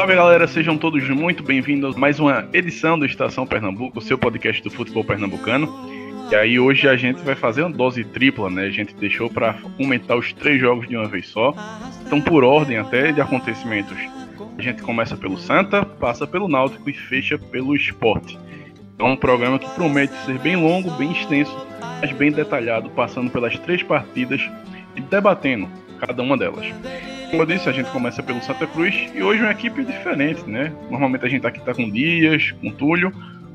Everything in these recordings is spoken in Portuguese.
Salve galera, sejam todos muito bem-vindos a mais uma edição do Estação Pernambuco, seu podcast do futebol pernambucano. E aí hoje a gente vai fazer uma dose tripla, né? A gente deixou para comentar os três jogos de uma vez só. Então por ordem até de acontecimentos. A gente começa pelo Santa, passa pelo Náutico e fecha pelo Esporte. É um programa que promete ser bem longo, bem extenso, mas bem detalhado, passando pelas três partidas e debatendo cada uma delas. Como eu disse, a gente começa pelo Santa Cruz e hoje é uma equipe diferente, né? Normalmente a gente aqui tá com Dias, com Túlio.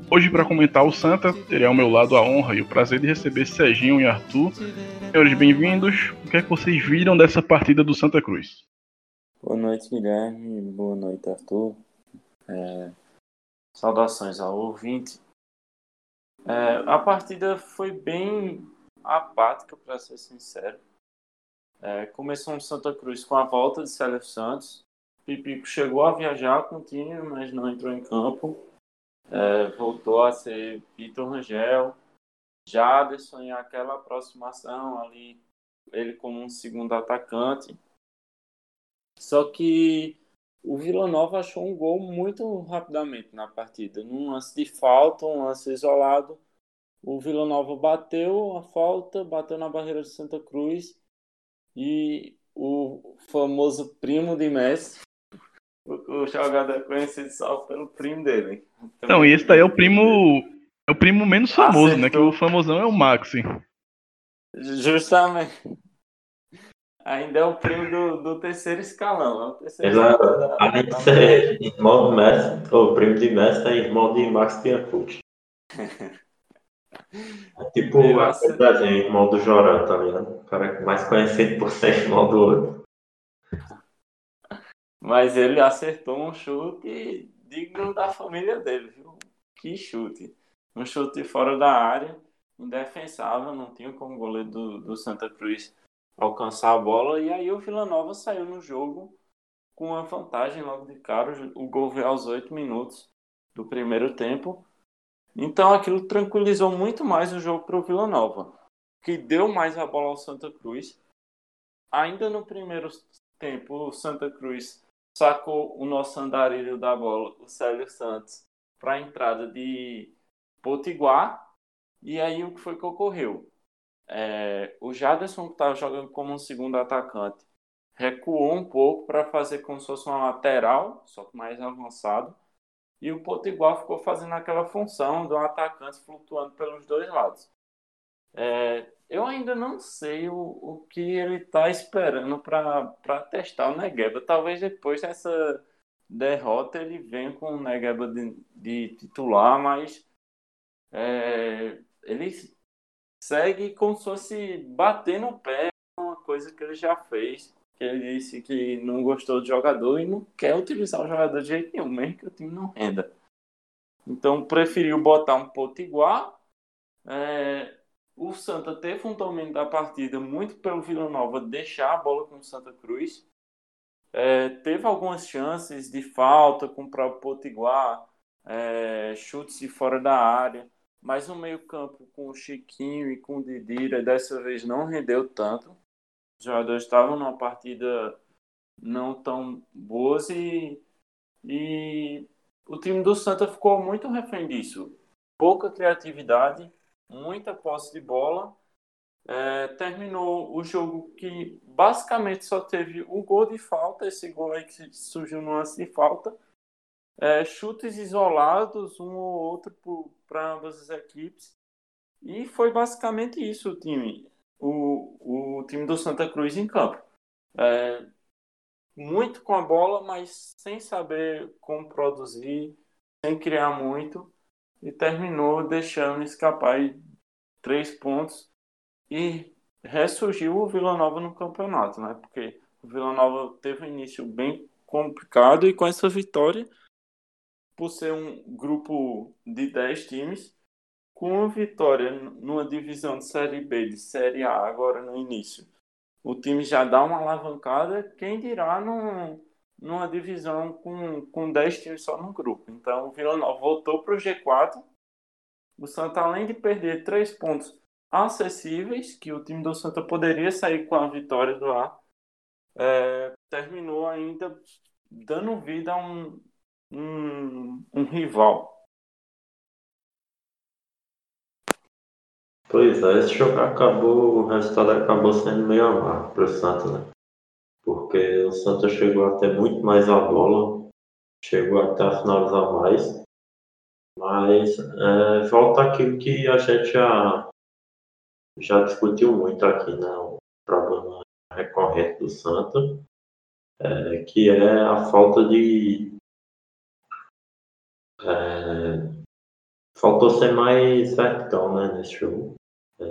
Hoje, para comentar o Santa, terei ao meu lado a honra e o prazer de receber Serginho e Arthur. Senhores, bem-vindos. O que é que vocês viram dessa partida do Santa Cruz? Boa noite, Guilherme. Boa noite, Arthur. É, Saudações ao ouvinte. É, a partida foi bem apática, para ser sincero. É, começou no Santa Cruz com a volta de Célio Santos. Pipico chegou a viajar com o time, mas não entrou em campo. É, voltou a ser Vitor Rangel. Jaderson em aquela aproximação ali, ele como um segundo atacante. Só que o Vila Nova achou um gol muito rapidamente na partida. Num lance de falta, um lance isolado, o Vila Nova bateu a falta, bateu na barreira de Santa Cruz e o famoso primo de Messi, o jogador é conhecido só pelo primo dele. Então, e esse daí é o primo. É o primo menos famoso, Acertou. né? Que o famosão é o Maxi. Justamente. Ainda é o primo do, do terceiro escalão. É o terceiro Ele escalão da- é, além de da- ser irmão do Messi, ou primo de Messi, é irmão de Max Pianfucci. É tipo Eu aquele acho- desenho, irmão do Jorão, tá ligado? O cara mais conhecido por ser irmão do outro. Mas ele acertou um chute digno da família dele, viu? Que chute. Um chute fora da área, indefensável, não tinha como o goleiro do, do Santa Cruz alcançar a bola. E aí o Vila Nova saiu no jogo com uma vantagem logo de cara. O gol veio aos oito minutos do primeiro tempo. Então aquilo tranquilizou muito mais o jogo para o Vila Nova, que deu mais a bola ao Santa Cruz. Ainda no primeiro tempo, o Santa Cruz sacou o nosso andarilho da bola, o Célio Santos, para a entrada de Potiguar. E aí o que foi que ocorreu? É, o Jaderson, que estava jogando como um segundo atacante, recuou um pouco para fazer como se fosse uma lateral, só que mais avançado. E o Potiguar ficou fazendo aquela função de um atacante flutuando pelos dois lados. É, eu ainda não sei o, o que ele está esperando para testar o Negueba. Talvez depois dessa derrota ele venha com o Negueba de, de titular, mas é, ele segue como se fosse bater no pé, uma coisa que ele já fez. Que ele disse que não gostou do jogador e não quer utilizar o jogador de jeito nenhum, mesmo que o time não renda. Então preferiu botar um potiguar. É, o Santa teve um domínio da partida muito pelo Vila Nova deixar a bola com o Santa Cruz. É, teve algumas chances de falta com o próprio Potiguar, é, chutes de fora da área, mas no meio-campo com o Chiquinho e com o Didira, dessa vez não rendeu tanto. Os jogadores estavam numa partida não tão boas e, e o time do Santa ficou muito refém disso. Pouca criatividade, muita posse de bola. É, terminou o jogo que basicamente só teve o gol de falta, esse gol aí que surgiu no lance de falta. É, chutes isolados, um ou outro para ambas as equipes. E foi basicamente isso o time. O, o time do Santa Cruz em campo. É, muito com a bola, mas sem saber como produzir, sem criar muito. E terminou deixando escapar três pontos. E ressurgiu o Vila Nova no campeonato, né? Porque o Vila Nova teve um início bem complicado e com essa vitória, por ser um grupo de 10 times, com a vitória numa divisão de Série B, de Série A, agora no início, o time já dá uma alavancada, quem dirá num, numa divisão com, com 10 times só no grupo. Então o Vila Nova voltou para o G4. O Santa, além de perder três pontos acessíveis, que o time do Santa poderia sair com a vitória do ar, é, terminou ainda dando vida a um, um, um rival. Pois é, esse jogo acabou, o resultado acabou sendo meio amargo para o Santa, né? Porque o Santa chegou a ter muito mais a bola, chegou até a finalizar mais, mas é, volta aquilo que a gente já, já discutiu muito aqui, né? O problema recorrente do Santa, é, que é a falta de. É, faltou ser mais vertical né, nesse jogo. É,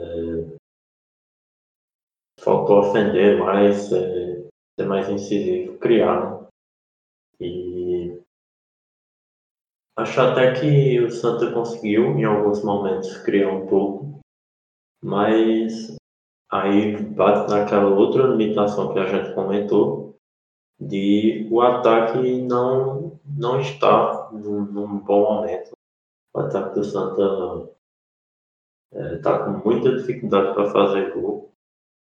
faltou ofender mais, é, ser mais incisivo, criar. Né? E acho até que o Santa conseguiu, em alguns momentos, criar um pouco, mas aí bate naquela outra limitação que a gente comentou, de o ataque não, não está num, num bom momento. O ataque do Santa está é, com muita dificuldade para fazer gol.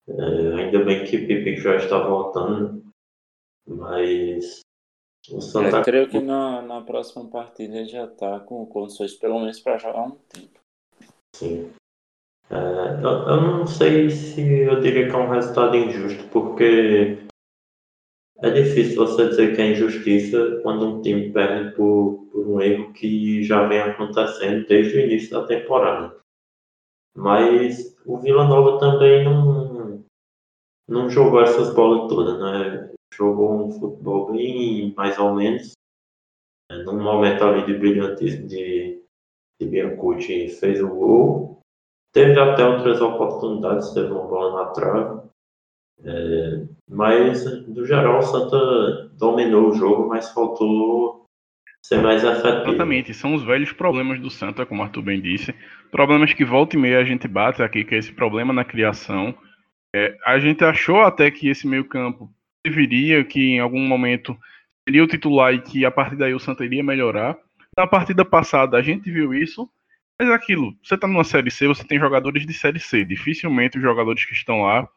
É, ainda bem que o Pipi já está voltando, mas o Santa. Eu creio que na, na próxima partida ele já está com condições, pelo menos, para jogar um tempo. Sim. É, eu, eu, não sei se eu diria que é um resultado injusto, porque é difícil você dizer que é injustiça quando um time perde por, por um erro que já vem acontecendo desde o início da temporada. Mas o Vila Nova também não, não jogou essas bolas todas, né? Jogou um futebol bem mais ou menos. Num momento ali de brilhantismo de, de Biancucci fez o gol. Teve até outras oportunidades, teve uma bola na trave. É, mas, no geral, o Santa dominou o jogo, mas faltou ser mais efetivo. Exatamente, são os velhos problemas do Santa, como o Arthur bem disse. Problemas que volta e meia a gente bate aqui, que é esse problema na criação. É, a gente achou até que esse meio campo deveria, que em algum momento seria o titular e que a partir daí o Santa iria melhorar. Na partida passada a gente viu isso, mas é aquilo, você está numa Série C, você tem jogadores de Série C. Dificilmente os jogadores que estão lá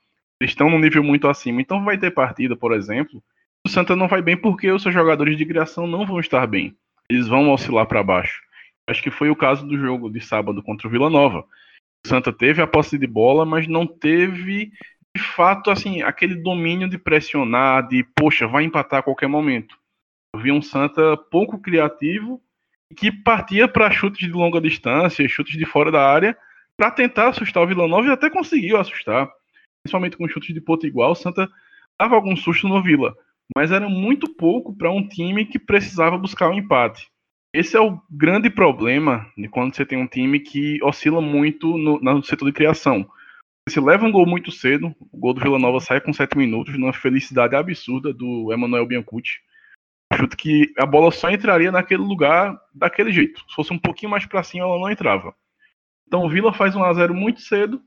estão num nível muito acima. Então vai ter partida, por exemplo, o Santa não vai bem porque os seus jogadores de criação não vão estar bem. Eles vão oscilar para baixo. Acho que foi o caso do jogo de sábado contra o Vila Nova. O Santa teve a posse de bola, mas não teve de fato assim aquele domínio de pressionar, de poxa, vai empatar a qualquer momento. Eu vi um Santa pouco criativo que partia para chutes de longa distância, chutes de fora da área, para tentar assustar o Vila Nova e até conseguiu assustar. Principalmente com chutes de ponto igual, o Santa dava algum susto no Vila mas era muito pouco para um time que precisava buscar o um empate. Esse é o grande problema de quando você tem um time que oscila muito no, no setor de criação. Você leva um gol muito cedo, o gol do Vila Nova sai com 7 minutos, numa felicidade absurda do Emanuel Biancucci. Chuto que a bola só entraria naquele lugar daquele jeito. Se fosse um pouquinho mais para cima, ela não entrava. Então o Vila faz um a 0 muito cedo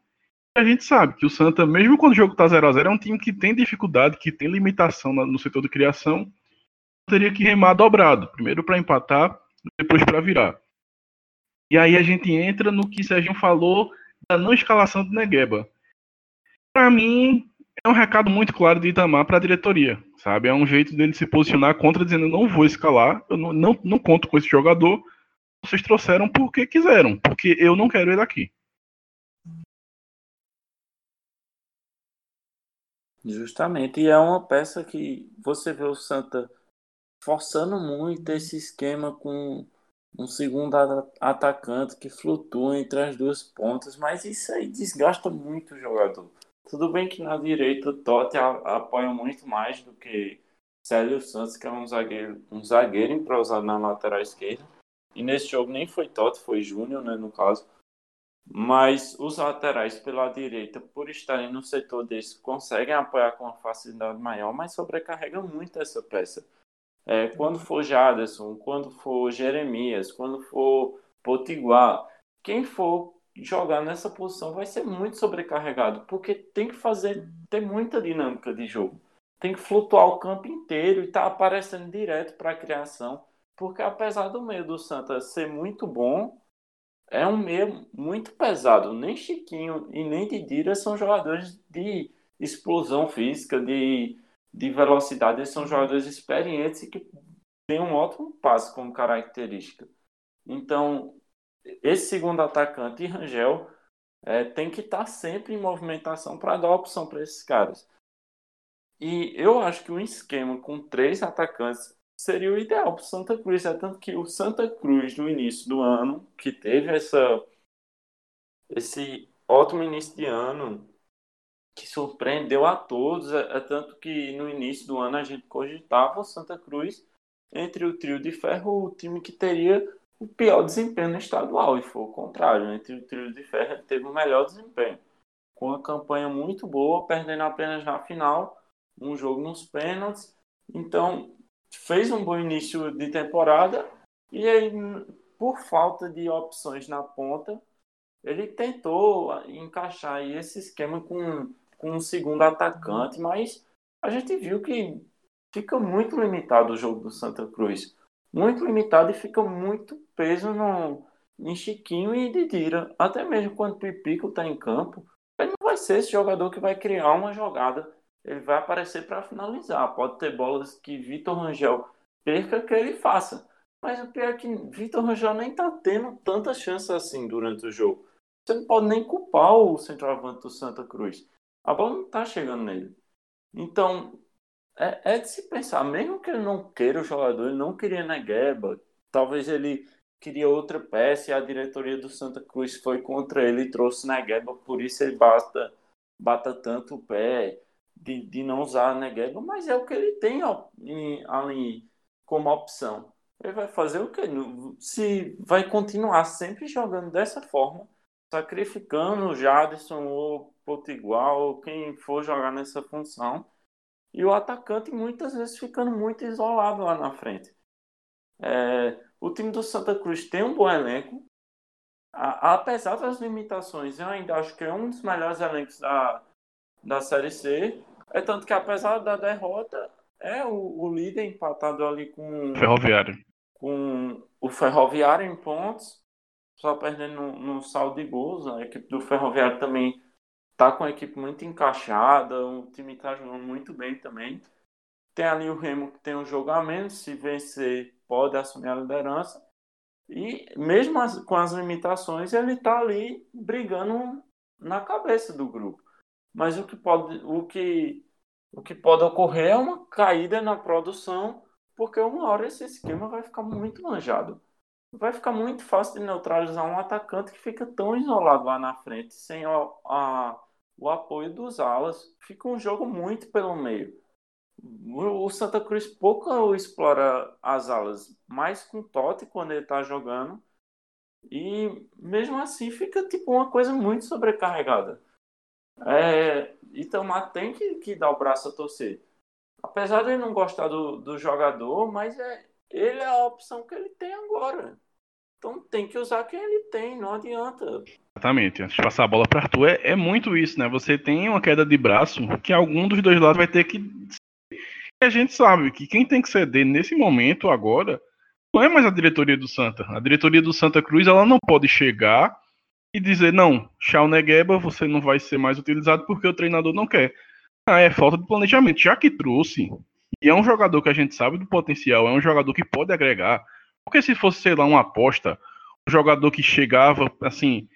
a gente sabe que o Santa, mesmo quando o jogo tá 0 a 0 é um time que tem dificuldade, que tem limitação no setor de criação. Teria que remar dobrado. Primeiro para empatar, depois para virar. E aí a gente entra no que o Serginho falou da não escalação do Negueba. Para mim, é um recado muito claro de Itamar para a diretoria, sabe? É um jeito dele se posicionar contra, dizendo: não vou escalar, eu não, não, não conto com esse jogador. Vocês trouxeram porque quiseram, porque eu não quero ele aqui. Justamente, e é uma peça que você vê o Santa forçando muito esse esquema com um segundo atacante que flutua entre as duas pontas, mas isso aí desgasta muito o jogador. Tudo bem que na direita o Totti apoia muito mais do que Célio Santos, que é um zagueiro, um zagueiro entrosado na lateral esquerda. E nesse jogo nem foi Totti, foi Júnior, né, no caso. Mas os laterais pela direita, por estarem no setor desse, conseguem apoiar com uma facilidade maior, mas sobrecarregam muito essa peça. É, quando for Jaderson, quando for Jeremias, quando for Potiguar, quem for jogar nessa posição vai ser muito sobrecarregado, porque tem que fazer, ter muita dinâmica de jogo. Tem que flutuar o campo inteiro e tá aparecendo direto para a criação, porque apesar do meio do Santa ser muito bom, é um meio muito pesado. Nem Chiquinho e nem Didira são jogadores de explosão física, de, de velocidade, eles são jogadores experientes e que têm um ótimo passe como característica. Então, esse segundo atacante, Rangel, é, tem que estar tá sempre em movimentação para dar opção para esses caras. E eu acho que um esquema com três atacantes seria o ideal para o Santa Cruz. É tanto que o Santa Cruz, no início do ano, que teve essa, esse ótimo início de ano, que surpreendeu a todos, é, é tanto que no início do ano a gente cogitava o Santa Cruz entre o trio de ferro, o time que teria o pior desempenho no estadual, e foi o contrário. Entre o trio de ferro, ele teve o melhor desempenho. Com uma campanha muito boa, perdendo apenas na final, um jogo nos pênaltis. Então, fez um bom início de temporada e aí, por falta de opções na ponta, ele tentou encaixar esse esquema com, com um segundo atacante, mas a gente viu que fica muito limitado o jogo do Santa Cruz muito limitado e fica muito peso no, em Chiquinho e Didira. Até mesmo quando o Pipico está em campo, ele não vai ser esse jogador que vai criar uma jogada. Ele vai aparecer para finalizar. Pode ter bolas que Vitor Rangel perca que ele faça. Mas o pior é que Vitor Rangel nem está tendo tanta chance assim durante o jogo. Você não pode nem culpar o centroavante do Santa Cruz. A bola não está chegando nele. Então, é, é de se pensar, mesmo que ele não queira o jogador, ele não queria Negueba, talvez ele queria outra peça e a diretoria do Santa Cruz foi contra ele e trouxe Negueba, por isso ele basta, bata tanto o pé de, de não usar Negueba, mas é o que ele tem ali como opção. Ele vai fazer o que? Se vai continuar sempre jogando dessa forma, sacrificando o Jadson ou Potiguar ou quem for jogar nessa função e o atacante muitas vezes ficando muito isolado lá na frente. É, o time do Santa Cruz tem um bom elenco, a, apesar das limitações, eu ainda acho que é um dos melhores elencos da, da Série C. É tanto que, apesar da derrota, é o, o líder empatado ali com. Ferroviário. Com o Ferroviário em pontos, só perdendo no, no saldo de gols. A equipe do Ferroviário também tá com a equipe muito encaixada, o time tá jogando muito bem também. Tem ali o Remo que tem um jogo a menos, se vencer pode assumir a liderança. E mesmo as, com as limitações, ele tá ali brigando na cabeça do grupo. Mas o que pode, o que, o que pode ocorrer é uma caída na produção, porque uma hora esse esquema vai ficar muito manjado. Vai ficar muito fácil de neutralizar um atacante que fica tão isolado lá na frente, sem a, a o apoio dos alas. Fica um jogo muito pelo meio. O Santa Cruz pouco explora as alas, mais com Totti quando ele está jogando. E mesmo assim fica tipo uma coisa muito sobrecarregada. É, Itamar tem que, que dar o braço a torcer. Apesar de ele não gostar do, do jogador, mas é, ele é a opção que ele tem agora. Então tem que usar quem ele tem, não adianta. Exatamente. Antes de passar a bola para Arthur, é, é, muito isso, né? Você tem uma queda de braço que algum dos dois lados vai ter que. E a gente sabe que quem tem que ceder nesse momento, agora, não é mais a diretoria do Santa. A diretoria do Santa Cruz ela não pode chegar e dizer: não, Chau Negueba, você não vai ser mais utilizado porque o treinador não quer. Ah, é falta de planejamento. Já que trouxe, e é um jogador que a gente sabe do potencial, é um jogador que pode agregar. Porque se fosse, sei lá, uma aposta, um jogador que chegava, assim,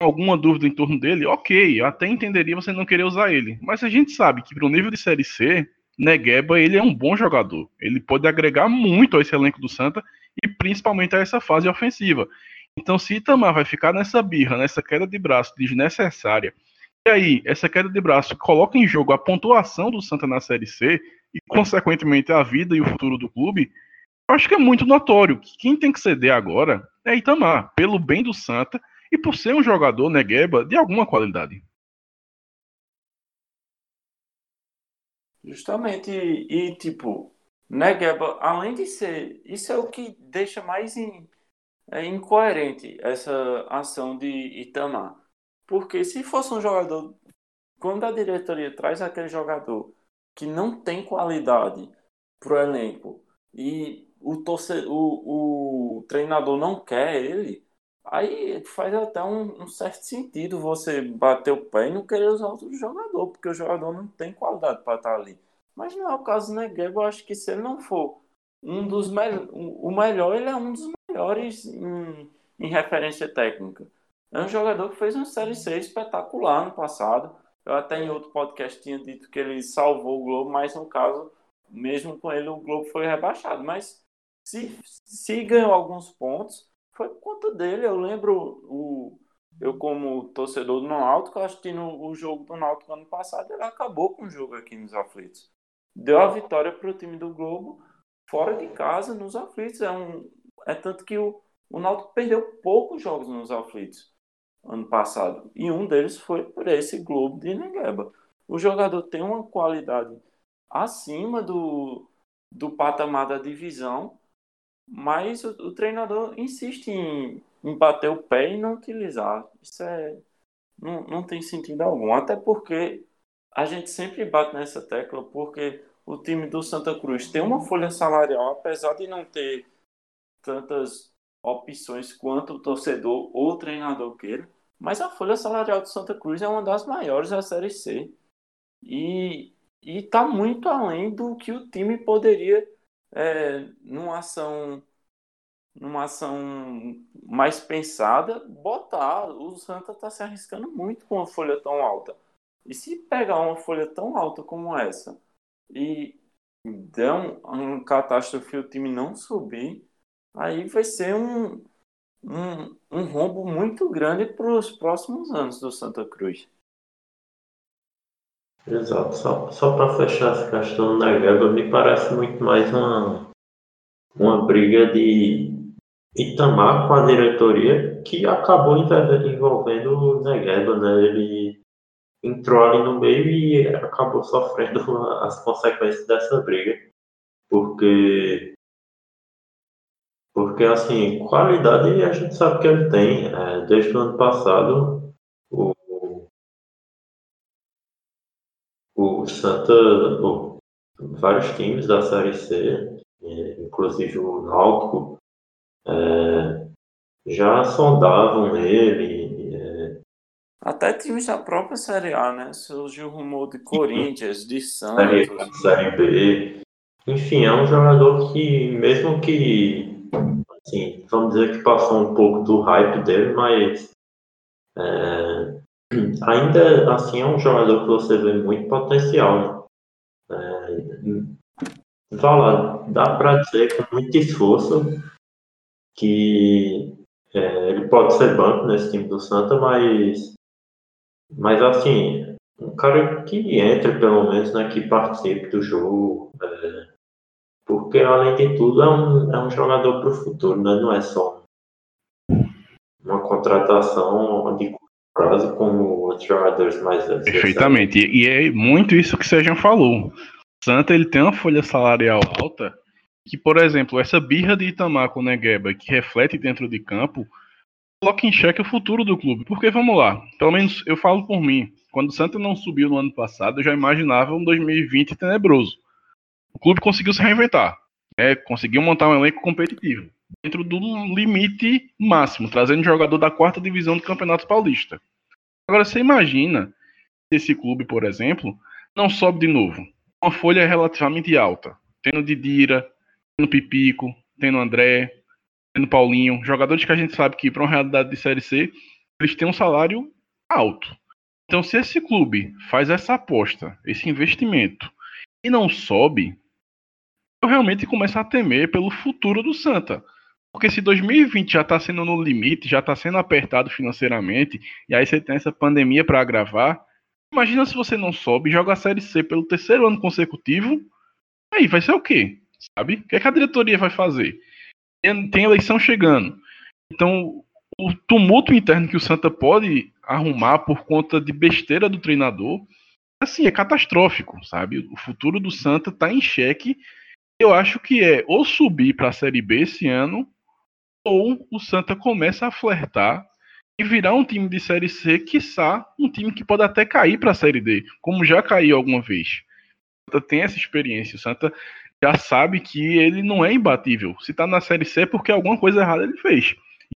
alguma dúvida em torno dele, ok, eu até entenderia você não querer usar ele. Mas a gente sabe que pro nível de Série C, Negueba, ele é um bom jogador. Ele pode agregar muito a esse elenco do Santa e principalmente a essa fase ofensiva. Então, se Itamar vai ficar nessa birra, nessa queda de braço desnecessária, e aí essa queda de braço coloca em jogo a pontuação do Santa na Série C e, consequentemente, a vida e o futuro do clube, acho que é muito notório que quem tem que ceder agora é Itamar, pelo bem do Santa e por ser um jogador Negueba de alguma qualidade. Justamente, e, e tipo, Negueba, além de ser, isso é o que deixa mais em, é incoerente essa ação de Itamar. Porque se fosse um jogador, quando a diretoria traz aquele jogador que não tem qualidade para o elenco e o, o, o treinador não quer ele, aí faz até um, um, certo sentido você bater o pé e não querer usar outro jogador, porque o jogador não tem qualidade para estar ali. Mas não é o caso do Negueba, eu acho que se ele não for um dos melhores, o melhor, ele é um dos melhores em, em referência técnica. É um jogador que fez uma Série C espetacular no passado. Eu até em outro podcast tinha dito que ele salvou o Globo, mas no caso, mesmo com ele, o Globo foi rebaixado. Mas se, se ganhou alguns pontos, foi por conta dele. Eu lembro, o, eu como torcedor do Náutico, assistindo o jogo do Náutico ano passado, ele acabou com o jogo aqui nos aflitos. Deu a vitória para o time do Globo fora de casa, nos aflitos. É, um, é tanto que o, o Náutico perdeu poucos jogos nos aflitos ano passado. E um deles foi por esse Globo de Negueba. O jogador tem uma qualidade acima do, do patamar da divisão, mas o, o treinador insiste em, em bater o pé e não utilizar. Isso é, não, não tem sentido algum. Até porque a gente sempre bate nessa tecla, porque o time do Santa Cruz tem uma folha salarial, apesar de não ter tantas opções quanto o torcedor ou o treinador queira, mas a folha salarial do Santa Cruz é uma das maiores da Série C. E está muito além do que o time poderia, é, numa ação numa ação mais pensada, botar. O Santa está se arriscando muito com uma folha tão alta. E se pegar uma folha tão alta como essa e der um, catástrofe o time não subir, aí vai ser um, um, um rombo muito grande para os próximos anos do Santa Cruz. Exato. Só, só para fechar essa questão da Gaba, me parece muito mais uma, uma briga de Itamar com a diretoria que acabou envolvendo o Negueba, né? Ele entrou ali no meio e acabou sofrendo as consequências dessa briga. Porque, porque assim, qualidade a gente sabe que ele tem. É, desde o ano passado, o, o Santa, o, vários times da Série C, é, inclusive o Náutico, é, já sondavam ele, até times da própria Série A, né? Surgiu o rumor de Corinthians, de Santos. Série B. Enfim, é um jogador que, mesmo que, assim, vamos dizer que passou um pouco do hype dele, mas é, ainda assim é um jogador que você vê muito potencial. Né? É, fala, dá para dizer com muito esforço que é, ele pode ser banco nesse time do Santa, mas mas assim, um cara que entre pelo menos, né, que participe do jogo, é, porque além de tudo é um, é um jogador para o futuro, né? não é só uma contratação de prazo como outros jogadores mais velhos. Perfeitamente, e, e é muito isso que o Sérgio falou. Santa ele tem uma folha salarial alta que, por exemplo, essa birra de Itamar com o Negueba, que reflete dentro de campo, coloca em xeque o futuro do clube. Porque vamos lá, pelo menos eu falo por mim. Quando o Santa não subiu no ano passado, eu já imaginava um 2020 tenebroso. O clube conseguiu se reinventar, né? conseguiu montar um elenco competitivo dentro do limite máximo, trazendo jogador da quarta divisão do Campeonato Paulista. Agora você imagina se esse clube, por exemplo, não sobe de novo. Uma folha relativamente alta, tendo Didira, tendo Pipico, tendo André, no Paulinho, jogadores que a gente sabe que para uma realidade de Série C, eles têm um salário alto. Então, se esse clube faz essa aposta, esse investimento, e não sobe, eu realmente começo a temer pelo futuro do Santa. Porque se 2020 já está sendo no limite, já está sendo apertado financeiramente, e aí você tem essa pandemia para agravar, imagina se você não sobe joga a Série C pelo terceiro ano consecutivo, aí vai ser o quê? Sabe? O que, é que a diretoria vai fazer? Tem eleição chegando. Então, o tumulto interno que o Santa pode arrumar por conta de besteira do treinador, assim, é catastrófico, sabe? O futuro do Santa está em xeque. Eu acho que é ou subir para a Série B esse ano, ou o Santa começa a flertar e virar um time de Série C, quiçá um time que pode até cair para a Série D, como já caiu alguma vez. O Santa tem essa experiência, o Santa já sabe que ele não é imbatível. Se está na Série C é porque alguma coisa errada ele fez.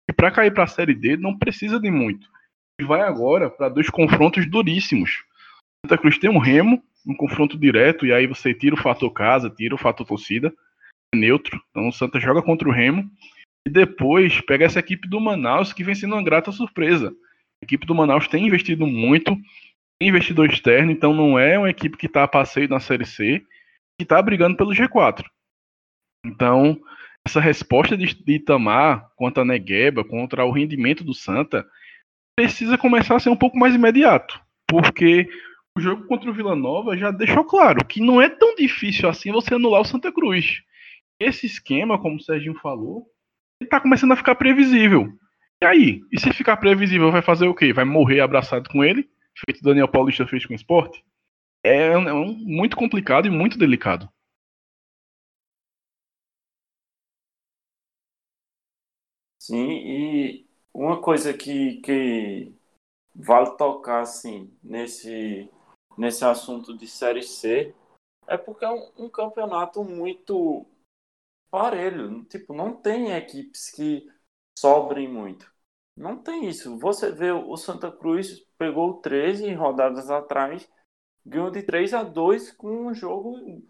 E para cair para a Série D não precisa de muito. E vai agora para dois confrontos duríssimos. Santa Cruz tem um Remo, um confronto direto, e aí você tira o fator casa, tira o fator torcida, é neutro. Então o Santa joga contra o Remo e depois pega essa equipe do Manaus que vem sendo uma grata surpresa. A equipe do Manaus tem investido muito, tem investidor externo, então não é uma equipe que está a passeio na Série C, que está brigando pelo G4. Então, essa resposta de, Itamar quanto a Negueba, contra o rendimento do Santa, precisa começar a ser um pouco mais imediato, porque o jogo contra o Vila Nova já deixou claro que não é tão difícil assim você anular o Santa Cruz. Esse esquema, como o Serginho falou, ele tá começando a ficar previsível. E aí? E se ficar previsível, vai fazer o quê? Vai morrer abraçado com ele? Feito Daniel Paulista fez com o esporte? É, é um, muito complicado e muito delicado. Sim, e uma coisa que, que vale tocar assim nesse, nesse assunto de Série C é porque é um, um campeonato muito parelho. Tipo, não tem equipes que sobrem muito. Não tem isso. Você vê o Santa Cruz pegou 13 rodadas atrás, ganhou de 3 a 2 com um jogo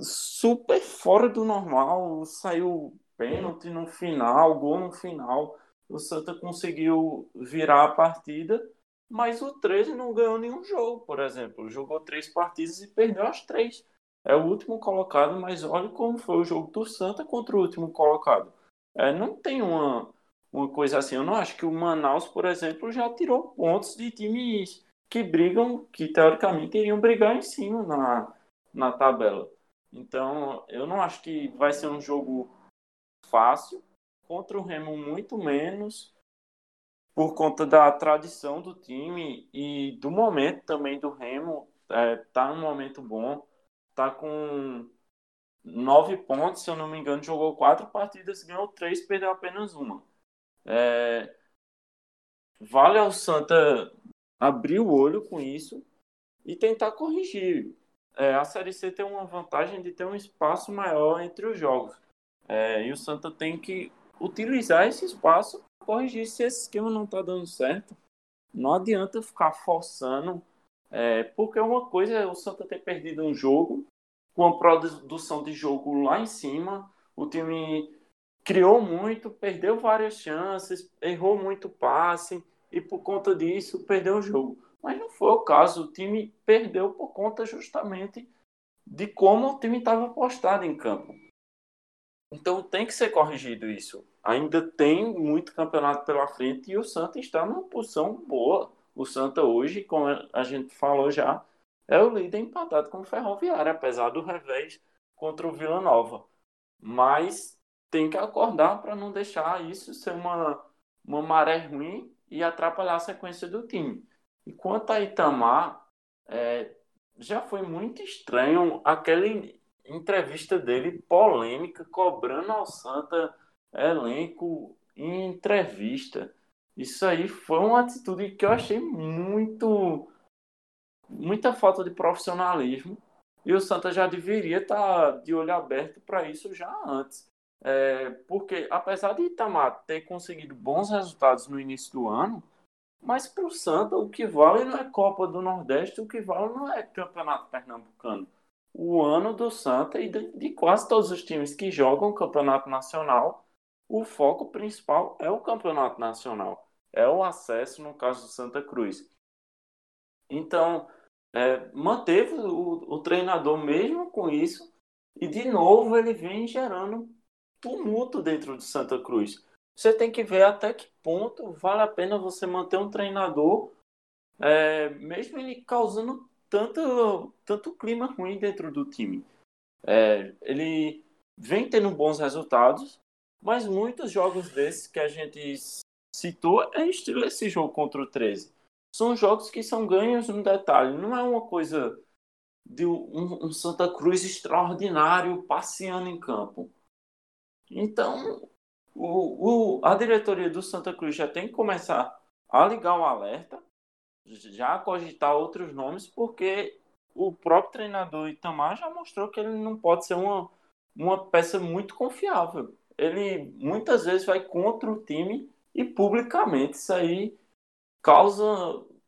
super fora do normal. Saiu pênalti no final, gol no final. O Santa conseguiu virar a partida, mas o 13 não ganhou nenhum jogo, por exemplo. Jogou três partidas e perdeu as três é o último colocado, mas olha como foi o jogo do Santa contra o último colocado. É, não tem uma, uma coisa assim. Eu não acho que o Manaus, por exemplo, já tirou pontos de times que brigam, que teoricamente iriam brigar em cima na, na tabela. Então, eu não acho que vai ser um jogo fácil. Contra o Remo, muito menos, por conta da tradição do time e do momento também do Remo. É, tá num momento bom tá com nove pontos, se eu não me engano, jogou quatro partidas, ganhou três, perdeu apenas uma. É... Vale ao Santa abrir o olho com isso e tentar corrigir. É, a Série C tem uma vantagem de ter um espaço maior entre os jogos. É, e o Santa tem que utilizar esse espaço para corrigir se esse esquema não está dando certo. Não adianta ficar forçando é, porque uma coisa é o Santa ter perdido um jogo com a produção de jogo lá em cima. O time criou muito, perdeu várias chances, errou muito passe e por conta disso perdeu o jogo. Mas não foi o caso. O time perdeu por conta justamente de como o time estava postado em campo. Então tem que ser corrigido isso. Ainda tem muito campeonato pela frente e o Santa está numa posição boa o Santa hoje, como a gente falou já, é o líder empatado com o Ferroviário, apesar do revés contra o Vila Nova. Mas tem que acordar para não deixar isso ser uma, uma maré ruim e atrapalhar a sequência do time. E quanto a Itamar, é, já foi muito estranho aquela entrevista dele polêmica, cobrando ao Santa elenco em entrevista. Isso aí foi uma atitude que eu achei muito. muita falta de profissionalismo. E o Santa já deveria estar tá de olho aberto para isso já antes. É, porque, apesar de Itamar ter conseguido bons resultados no início do ano, mas para o Santa o que vale não é Copa do Nordeste, o que vale não é Campeonato Pernambucano. O ano do Santa e de, de quase todos os times que jogam Campeonato Nacional, o foco principal é o Campeonato Nacional é o acesso no caso do Santa Cruz. Então, é, manteve o, o treinador mesmo com isso, e de novo ele vem gerando tumulto dentro do Santa Cruz. Você tem que ver até que ponto vale a pena você manter um treinador, é, mesmo ele causando tanto, tanto clima ruim dentro do time. É, ele vem tendo bons resultados, mas muitos jogos desses que a gente citou é estilo esse jogo contra o 13. São jogos que são ganhos no detalhe, não é uma coisa de um, um Santa Cruz extraordinário passeando em campo. Então, o, o, a diretoria do Santa Cruz já tem que começar a ligar o alerta, já cogitar outros nomes, porque o próprio treinador Itamar já mostrou que ele não pode ser uma, uma peça muito confiável. Ele muitas vezes vai contra o time e publicamente isso aí causa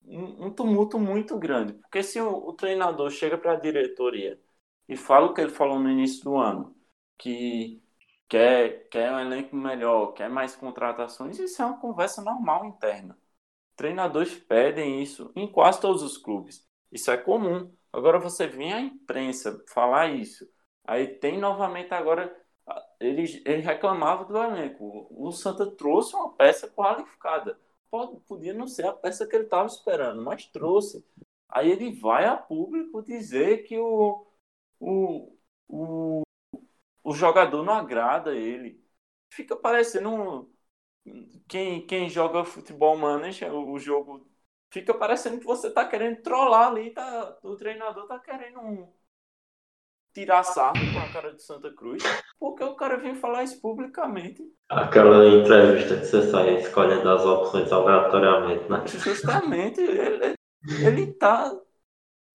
um, um tumulto muito grande. Porque se o, o treinador chega para a diretoria e fala o que ele falou no início do ano, que quer, quer um elenco melhor, quer mais contratações, isso é uma conversa normal interna. Treinadores pedem isso em quase todos os clubes. Isso é comum. Agora você vem à imprensa falar isso. Aí tem novamente agora. Ele, ele reclamava do elenco. O Santa trouxe uma peça qualificada. Podia não ser a peça que ele estava esperando, mas trouxe. Aí ele vai a público dizer que o, o, o, o jogador não agrada ele. Fica parecendo um, quem, quem joga futebol manager, o jogo fica parecendo que você tá querendo trollar ali, tá, o treinador tá querendo um, tirar sarro com a cara de Santa Cruz, porque o cara vem falar isso publicamente. Aquela entrevista que você sai escolhendo as opções aleatoriamente, né? Justamente, ele, ele tá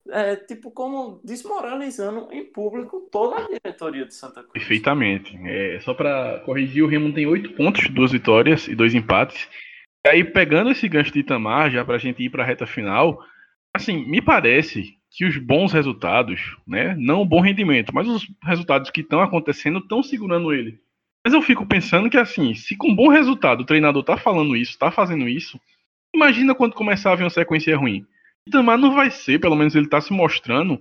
é, tipo, como desmoralizando em público toda a diretoria de Santa Cruz. Perfeitamente. É, só para corrigir, o Remo tem oito pontos, duas vitórias e dois empates. E aí, pegando esse gancho de Itamar, já para a gente ir para a reta final, assim, me parece que os bons resultados, né, não o bom rendimento, mas os resultados que estão acontecendo estão segurando ele. Mas eu fico pensando que, assim, se com bom resultado o treinador tá falando isso, tá fazendo isso, imagina quando começar a vir uma sequência ruim. Itamar não vai ser, pelo menos ele está se mostrando,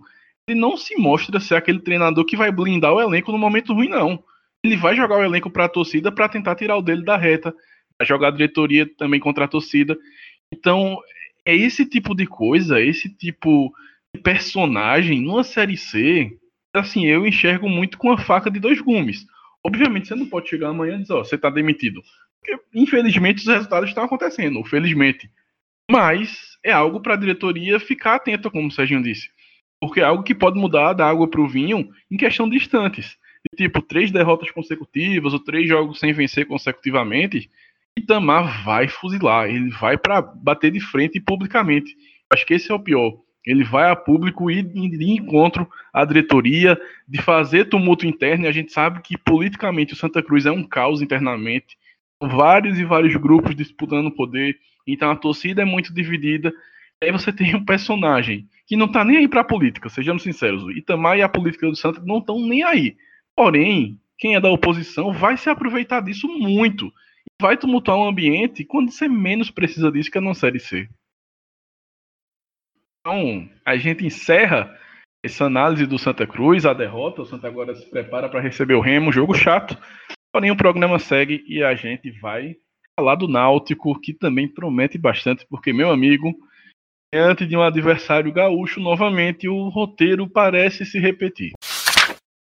ele não se mostra ser aquele treinador que vai blindar o elenco no momento ruim, não. Ele vai jogar o elenco para a torcida para tentar tirar o dele da reta, vai jogar a diretoria também contra a torcida. Então, é esse tipo de coisa, esse tipo de personagem numa série C, assim, eu enxergo muito com a faca de dois gumes. Obviamente, você não pode chegar amanhã e dizer, ó, você está demitido. Porque, infelizmente, os resultados estão acontecendo, felizmente. Mas é algo para a diretoria ficar atenta, como o Serginho disse. Porque é algo que pode mudar da água para o vinho em questão de instantes. tipo, três derrotas consecutivas ou três jogos sem vencer consecutivamente, Itamar vai fuzilar. Ele vai para bater de frente publicamente. Acho que esse é o pior. Ele vai a público e de encontro à diretoria, de fazer tumulto interno. E a gente sabe que politicamente o Santa Cruz é um caos internamente. Vários e vários grupos disputando poder então a torcida é muito dividida. Aí você tem um personagem que não tá nem aí pra política, sejamos sinceros. O Itamar e a política do Santos não estão nem aí. Porém, quem é da oposição vai se aproveitar disso muito. Vai tumultuar o um ambiente quando você menos precisa disso, que é na Série C. Então, a gente encerra essa análise do Santa Cruz, a derrota. O Santa agora se prepara para receber o Remo, jogo chato. Porém, o programa segue e a gente vai falar do Náutico, que também promete bastante, porque, meu amigo, diante de um adversário gaúcho, novamente o roteiro parece se repetir.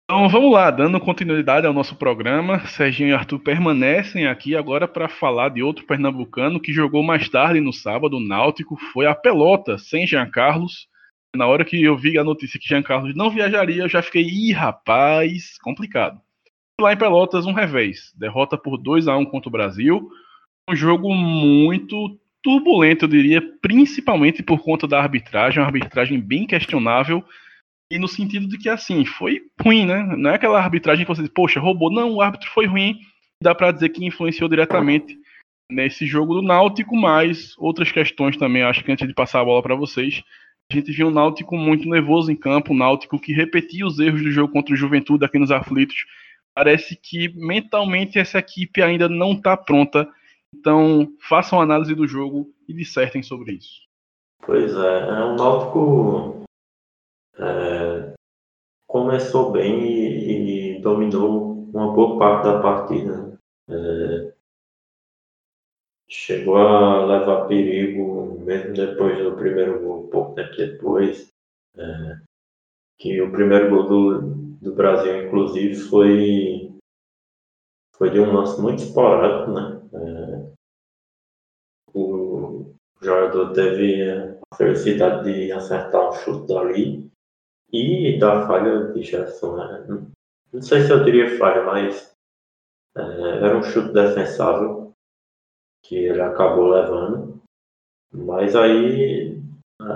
Então vamos lá, dando continuidade ao nosso programa, Serginho e Arthur permanecem aqui agora para falar de outro pernambucano que jogou mais tarde no sábado, o Náutico, foi a pelota, sem Jean Carlos. Na hora que eu vi a notícia que Jean Carlos não viajaria, eu já fiquei, ih, rapaz, complicado. Lá em Pelotas, um revés, derrota por 2 a 1 contra o Brasil um jogo muito turbulento, eu diria, principalmente por conta da arbitragem, uma arbitragem bem questionável, e no sentido de que, assim, foi ruim, né? Não é aquela arbitragem que você diz, poxa, roubou. Não, o árbitro foi ruim, dá para dizer que influenciou diretamente nesse jogo do Náutico, mas outras questões também, acho que antes de passar a bola para vocês, a gente viu um Náutico muito nervoso em campo, um Náutico que repetia os erros do jogo contra o Juventude aqui nos aflitos. Parece que mentalmente essa equipe ainda não está pronta então, façam análise do jogo e dissertem sobre isso. Pois é, é o Náutico é, começou bem e, e, dominou uma boa parte da partida. É, chegou a levar perigo mesmo depois do primeiro gol, pouco tempo depois. É, que o primeiro gol do, do Brasil, inclusive, foi, foi de um lance muito esporádico, né? É, o jogador teve a felicidade de acertar um chute dali e da falha de Gerson. Né? Não sei se eu diria falha, mas É, era um chute defensável que ele acabou levando, mas aí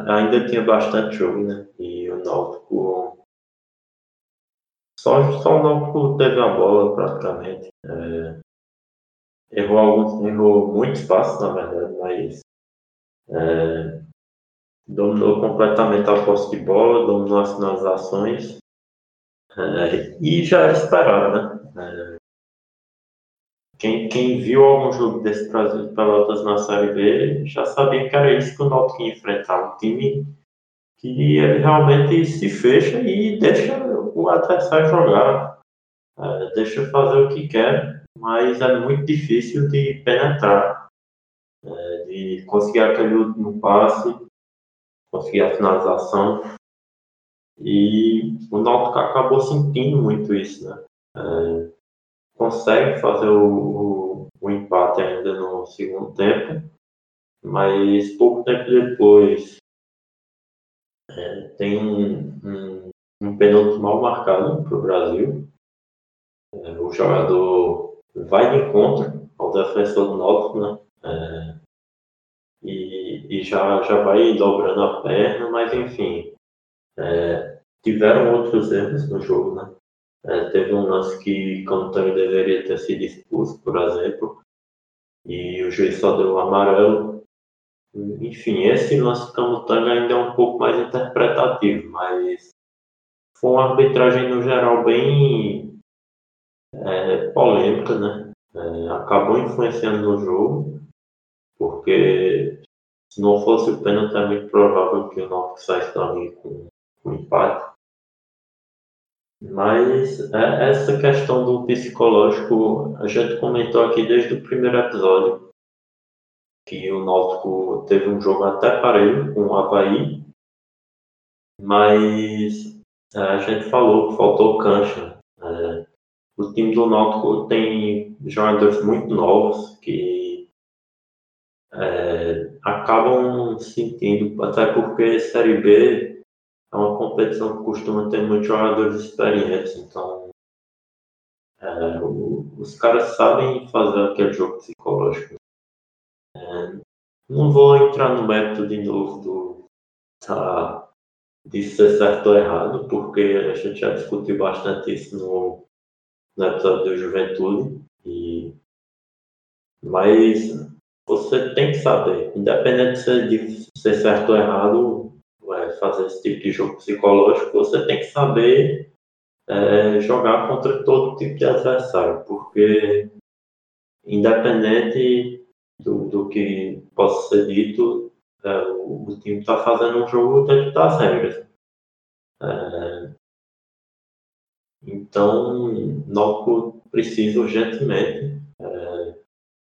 ainda tinha bastante jogo, né? E o Náutico só, só o Náutico teve a bola praticamente. É, errou alguns, errou muitos passos na verdade, mas é, dominou completamente a posse de bola, dominou as finalizações é, e já era esperado, né? É, quem, quem viu algum jogo desse Brasil de Pelotas na Série B já sabia que era isso que o Náutico ia enfrentar, um time que realmente se fecha e deixa o adversário jogar, é, deixa fazer o que quer, mas é muito difícil de penetrar, é, de conseguir aquele último passe, conseguir a finalização. E o Náutico acabou sentindo muito isso, né? É, consegue fazer o, o, o, empate ainda no segundo tempo, mas pouco tempo depois é, tem um, um, um pênalti mal marcado para o Brasil. É, o jogador vai de encontro ao defensor do Náutico, né? É, e, e já, já vai dobrando a perna, mas enfim, é, tiveram outros erros no jogo, né? É, teve um lance que Cantoni deveria ter sido expulso, por exemplo, e o juiz só deu o amarelo. Enfim, esse lance Camutanga ainda é um pouco mais interpretativo, mas foi uma arbitragem no geral bem é, polêmica, né? É, acabou influenciando no jogo, porque se não fosse o pênalti é muito provável que o Náutico saísse dali com, com empate. Mas é, essa questão do psicológico, a gente comentou aqui desde o primeiro episódio que o Náutico teve um jogo até parelho com o Havaí, mas a gente falou que faltou cancha. É, o time do Náutico tem jogadores muito novos que é, acabam sentindo, até porque Série B é uma competição que costuma ter muitos jogadores experientes, então é, os caras sabem fazer aquele jogo psicológico. É, não vou entrar no método de novo do, tá, de ser certo ou errado, porque a gente já discutiu bastante isso no, no episódio do Juventude, e, mas você tem que saber, independente de ser, de ser certo ou errado, fazer esse tipo de jogo psicológico, você tem que saber é, jogar contra todo tipo de adversário, porque independente do, do que possa ser dito, é, o, time está fazendo um jogo dentro das regras. É, então, Noco precisa urgentemente é,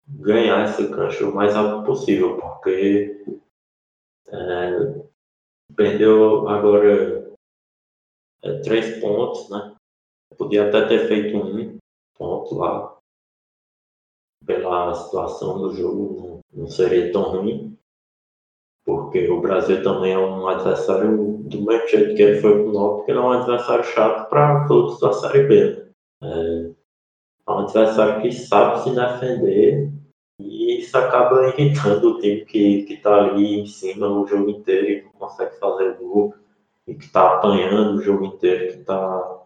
ganhar esse cancha o mais rápido possível, porque é, Perdeu agora é, três pontos, né? Podia até ter feito um ponto lá. Pela situação do jogo, não, não seria tão ruim. Porque o Brasil também é um adversário, do mesmo jeito que ele foi pro Norte, ele é um adversário chato para todos da Série B. É, é um adversário que sabe se defender e isso acaba irritando o time que, que tá ali em cima o jogo inteiro e não consegue fazer gol, e que tá apanhando o jogo inteiro, que tá.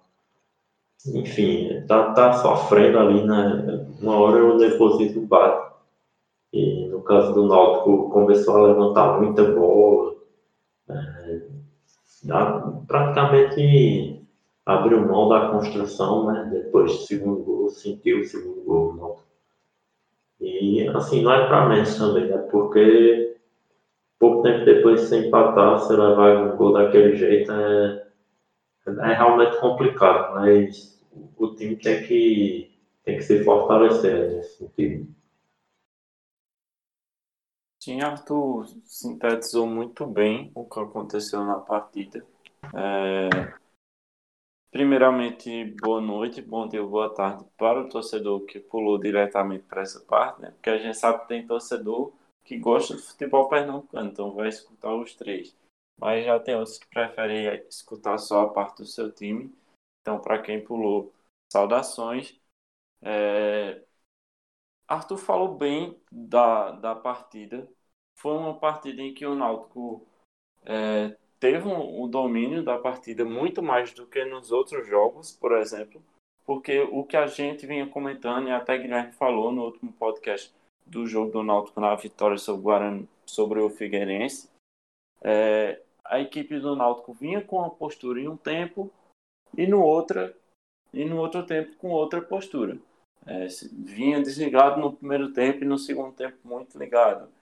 Enfim, tá, tá sofrendo ali, né? Uma hora o nervosismo bate. E no caso do Náutico, começou a levantar muita bola. É, praticamente abriu mão da construção, né? Depois do segundo gol, sentiu o segundo gol. Náutico e assim, não é para menos também, né? Porque pouco tempo depois de você empatar, você levar um gol daquele jeito é, é realmente complicado, mas o time tem que, tem que se fortalecer nesse sentido. Sim, Arthur sintetizou muito bem o que aconteceu na partida. É, Primeiramente, boa noite, bom dia, boa tarde para o torcedor que pulou diretamente para essa parte, né? Porque a gente sabe que tem torcedor que gosta de futebol pernambucano, então vai escutar os três. Mas já tem outros que preferem escutar só a parte do seu time. Então, para quem pulou, saudações. É... Arthur falou bem da, da partida. Foi uma partida em que o Náutico é, teve um, um, domínio da partida muito mais do que nos outros jogos, por exemplo, porque o que a gente vinha comentando, e até Guilherme falou no último podcast do jogo do Náutico na vitória sobre o Guarani, sobre o Figueirense, é, a equipe do Náutico vinha com uma postura em um tempo e no outra e no outro tempo com outra postura. É, vinha desligado no primeiro tempo e no segundo tempo muito ligado.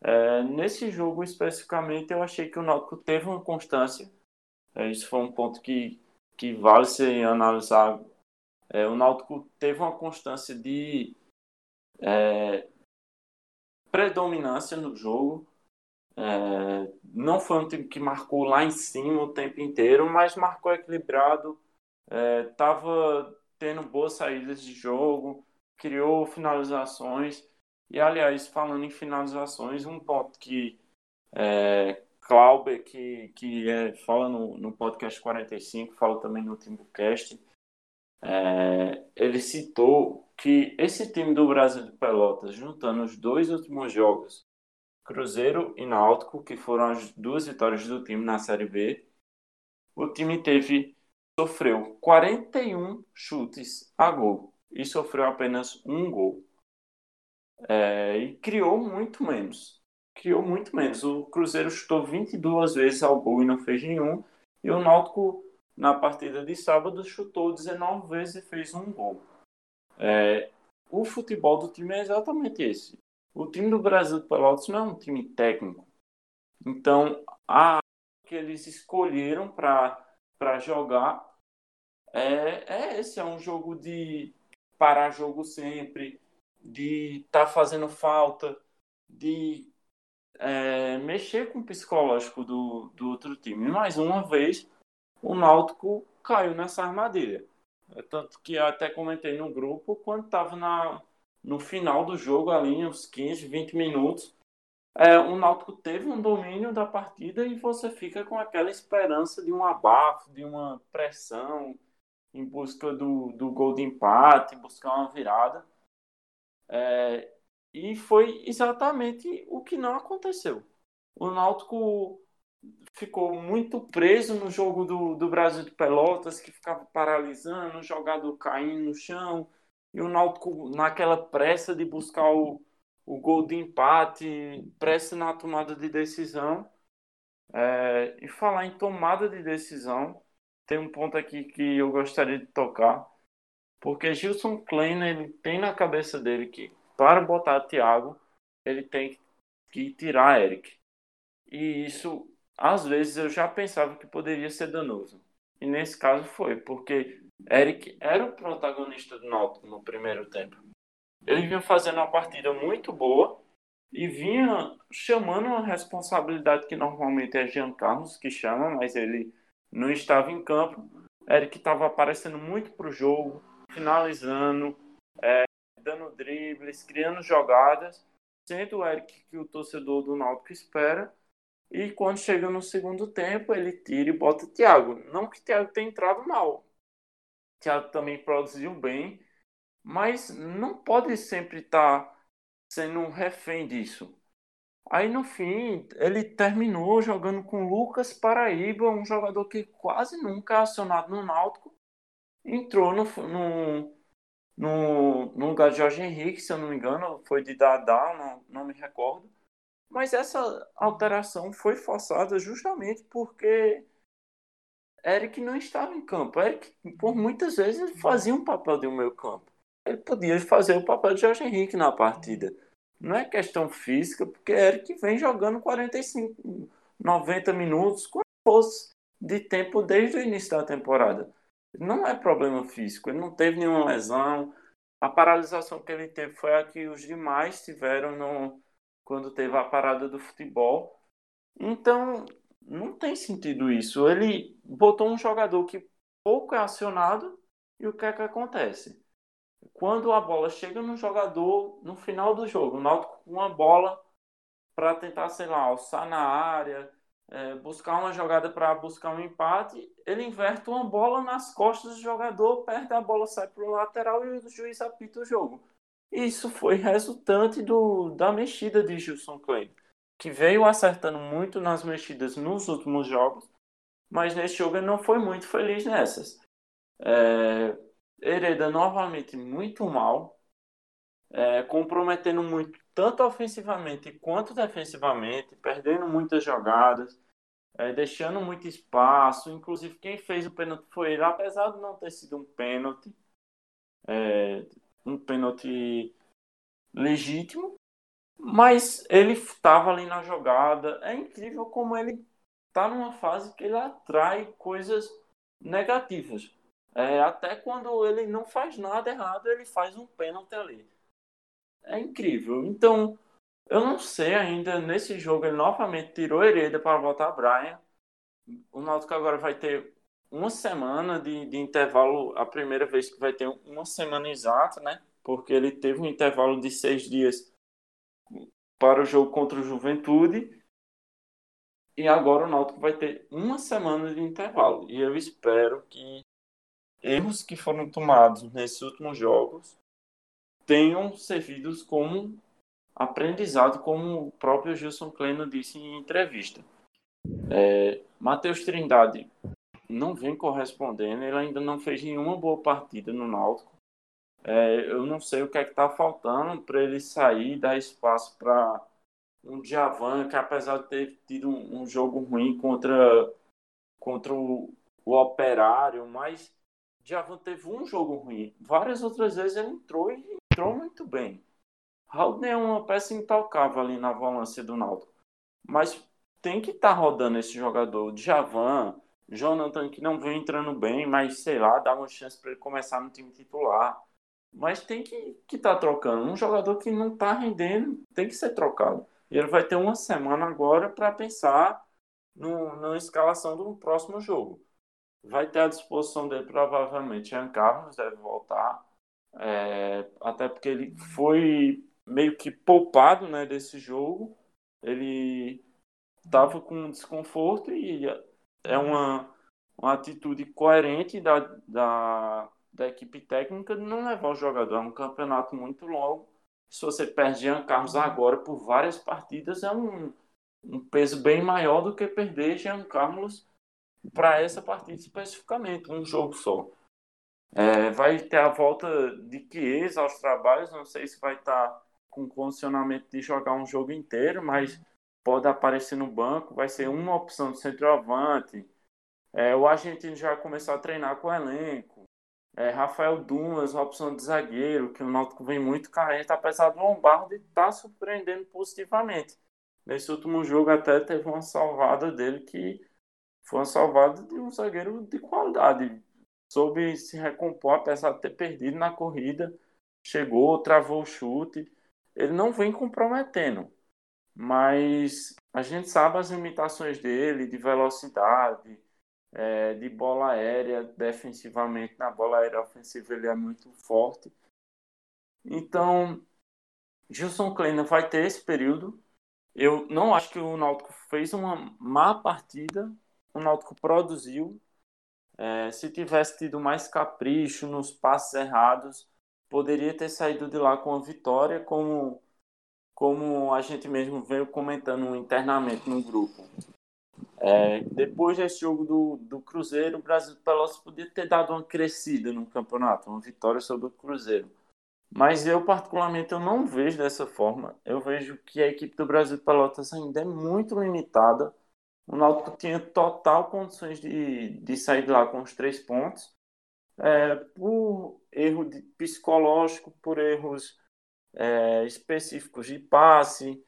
É, nesse jogo especificamente, eu achei que o Náutico teve uma constância. É, isso foi um ponto que, que vale ser analisado. É, o Náutico teve uma constância de é, predominância no jogo. É, não foi um time que marcou lá em cima o tempo inteiro, mas marcou equilibrado. Estava tendo boas saídas de jogo, criou finalizações. E, aliás, falando em finalizações, um ponto que é, Clauber, que, que é, fala no, no podcast 45, fala também no Timbucast, é, ele citou que esse time do Brasil de Pelotas, juntando os dois últimos jogos, Cruzeiro e Náutico, que foram as duas vitórias do time na Série B, o time teve sofreu 41 chutes a gol e sofreu apenas um gol. É, e criou muito menos. Criou muito menos. O Cruzeiro chutou 22 vezes ao gol e não fez nenhum. E o Náutico, na partida de sábado, chutou 19 vezes e fez um gol. É, o futebol do time é exatamente esse. O time do Brasil de Pelotas não é um time técnico. Então, a que eles escolheram para jogar é, é esse, é um jogo de parar jogo sempre, de estar tá fazendo falta, de é, mexer com o psicológico do, do outro time. Mais uma vez, o Náutico caiu nessa armadilha. É tanto que até comentei no grupo, quando estava no final do jogo, ali, uns 15, 20 minutos, é, o Náutico teve um domínio da partida e você fica com aquela esperança de um abafo, de uma pressão, em busca do, do gol de empate, buscar uma virada. É, e foi exatamente o que não aconteceu. O Náutico ficou muito preso no jogo do, do Brasil de Pelotas, que ficava paralisando, o jogador caindo no chão, e o Náutico naquela pressa de buscar o, o gol de empate, pressa na tomada de decisão. É, e falar em tomada de decisão, tem um ponto aqui que eu gostaria de tocar, porque Gilson Kleiner ele tem na cabeça dele que para botar Thiago ele tem que tirar Eric. E isso, às vezes, eu já pensava que poderia ser danoso. E nesse caso foi, porque Eric era o protagonista do Náutico no primeiro tempo. Ele vinha fazendo uma partida muito boa e vinha chamando uma responsabilidade que normalmente é Jean Carlos que chama, mas ele não estava em campo. Eric estava aparecendo muito para o jogo, finalizando, é, dando dribles, criando jogadas, sendo o Eric que o torcedor do Náutico espera. E quando chega no segundo tempo, ele tira e bota o Thiago. Não que o Thiago tenha entrado mal. O Thiago também produziu bem, mas não pode sempre estar tá sendo um refém disso. Aí no fim, ele terminou jogando com Lucas Paraíba, um jogador que quase nunca é acionado no Náutico. Entrou no, no, no, no lugar de Jorge Henrique, se eu não me engano, foi de Dadá, não, não me recordo. Mas essa alteração foi forçada justamente porque Eric não estava em campo. Eric, por muitas vezes, fazia um papel de um meio campo. Ele podia fazer o papel de Jorge Henrique na partida. Não é questão física, porque Eric vem jogando 45, 90 minutos com fosse de tempo desde o início da temporada. Não é problema físico, ele não teve nenhuma lesão. A paralisação que ele teve foi a que os demais tiveram no, quando teve a parada do futebol. Então, não tem sentido isso. Ele botou um jogador que pouco é acionado e o que é que acontece? Quando a bola chega no jogador no final do jogo, o Náutico com uma bola para tentar, sei lá, alçar na área, é, buscar uma jogada para buscar um empate, ele inverte uma bola nas costas do jogador, perde a bola, sai para o lateral e o juiz apita o jogo. Isso foi resultante do, da mexida de Gilson Klein, que veio acertando muito nas mexidas nos últimos jogos, mas nesse jogo ele não foi muito feliz nessas. É, Hereda novamente muito mal, é, comprometendo muito, tanto ofensivamente quanto defensivamente, perdendo muitas jogadas, é, deixando muito espaço. Inclusive, quem fez o pênalti foi ele, apesar de não ter sido um pênalti, é, um pênalti legítimo, mas ele estava ali na jogada. É incrível como ele está numa fase que ele atrai coisas negativas. É, até quando ele não faz nada errado, ele faz um pênalti ali. É incrível. Então, eu não sei ainda. Nesse jogo, ele novamente tirou Hereda para botar Brian. O Náutico agora vai ter uma semana de, de intervalo. A primeira vez que vai ter uma semana exata, né? Porque ele teve um intervalo de seis dias para o jogo contra o Juventude. E agora o Náutico vai ter uma semana de intervalo. E eu espero que erros que foram tomados nesses últimos jogos tenham servido como aprendizado, como o próprio Gilson Kleno disse em entrevista. É, Matheus Trindade não vem correspondendo, ele ainda não fez nenhuma boa partida no Náutico. É, eu não sei o que é está faltando para ele sair, dar espaço para um Djavan, que apesar de ter tido um, um jogo ruim contra, contra o, o Operário, mas Djavan teve um jogo ruim. Várias outras vezes ele entrou e entrou muito bem. Haldner é uma peça intocável ali na volância do Náutico. Mas tem que estar tá rodando esse jogador. Djavan, Jonathan, que não vem entrando bem, mas sei lá, dá uma chance para ele começar no time titular. Mas tem que estar que tá trocando. Um jogador que não está rendendo tem que ser trocado. E ele vai ter uma semana agora para pensar no, na escalação do próximo jogo vai ter à disposição dele provavelmente Jean Carlos deve voltar é, até porque ele foi meio que poupado né desse jogo. Ele estava com desconforto e é uma, uma atitude coerente da, da, da equipe técnica de não levar o jogador é um campeonato muito longo. Se você perde Jean Carlos agora por várias partidas é um, um peso bem maior do que perder Jean Carlos para essa partida especificamente, um jogo só. É, vai ter a volta de Chiesa aos trabalhos, não sei se vai estar tá com condicionamento de jogar um jogo inteiro, mas pode aparecer no banco, vai ser uma opção de centroavante. É, o argentino já começou a treinar com o elenco. É, Rafael Dumas, opção de zagueiro, que o Náutico vem muito carente, apesar do Lombardi estar tá surpreendendo positivamente. Nesse último jogo até teve uma salvada dele que foi uma salvada de um zagueiro de qualidade. Soube se recompor, apesar de ter perdido na corrida. Chegou, travou o chute. Ele não vem comprometendo, mas a gente sabe as limitações dele de velocidade, é, de bola aérea, defensivamente. Na bola aérea ofensiva ele é muito forte. Então, Gilson Kleina vai ter esse período. Eu não acho que o Náutico fez uma má partida, o Náutico produziu. É, se tivesse tido mais capricho nos passos errados, poderia ter saído de lá com a vitória, como, como a gente mesmo veio comentando internamente no grupo. É, depois desse jogo do, do Cruzeiro, o Brasil de Pelotas podia ter dado uma crescida no campeonato, uma vitória sobre o Cruzeiro. Mas eu, particularmente, eu não vejo dessa forma. Eu vejo que a equipe do Brasil de Pelotas ainda é muito limitada o Náutico tinha total condições de, de sair de lá com os três pontos. É, por erro de, psicológico, por erros é, específicos de passe,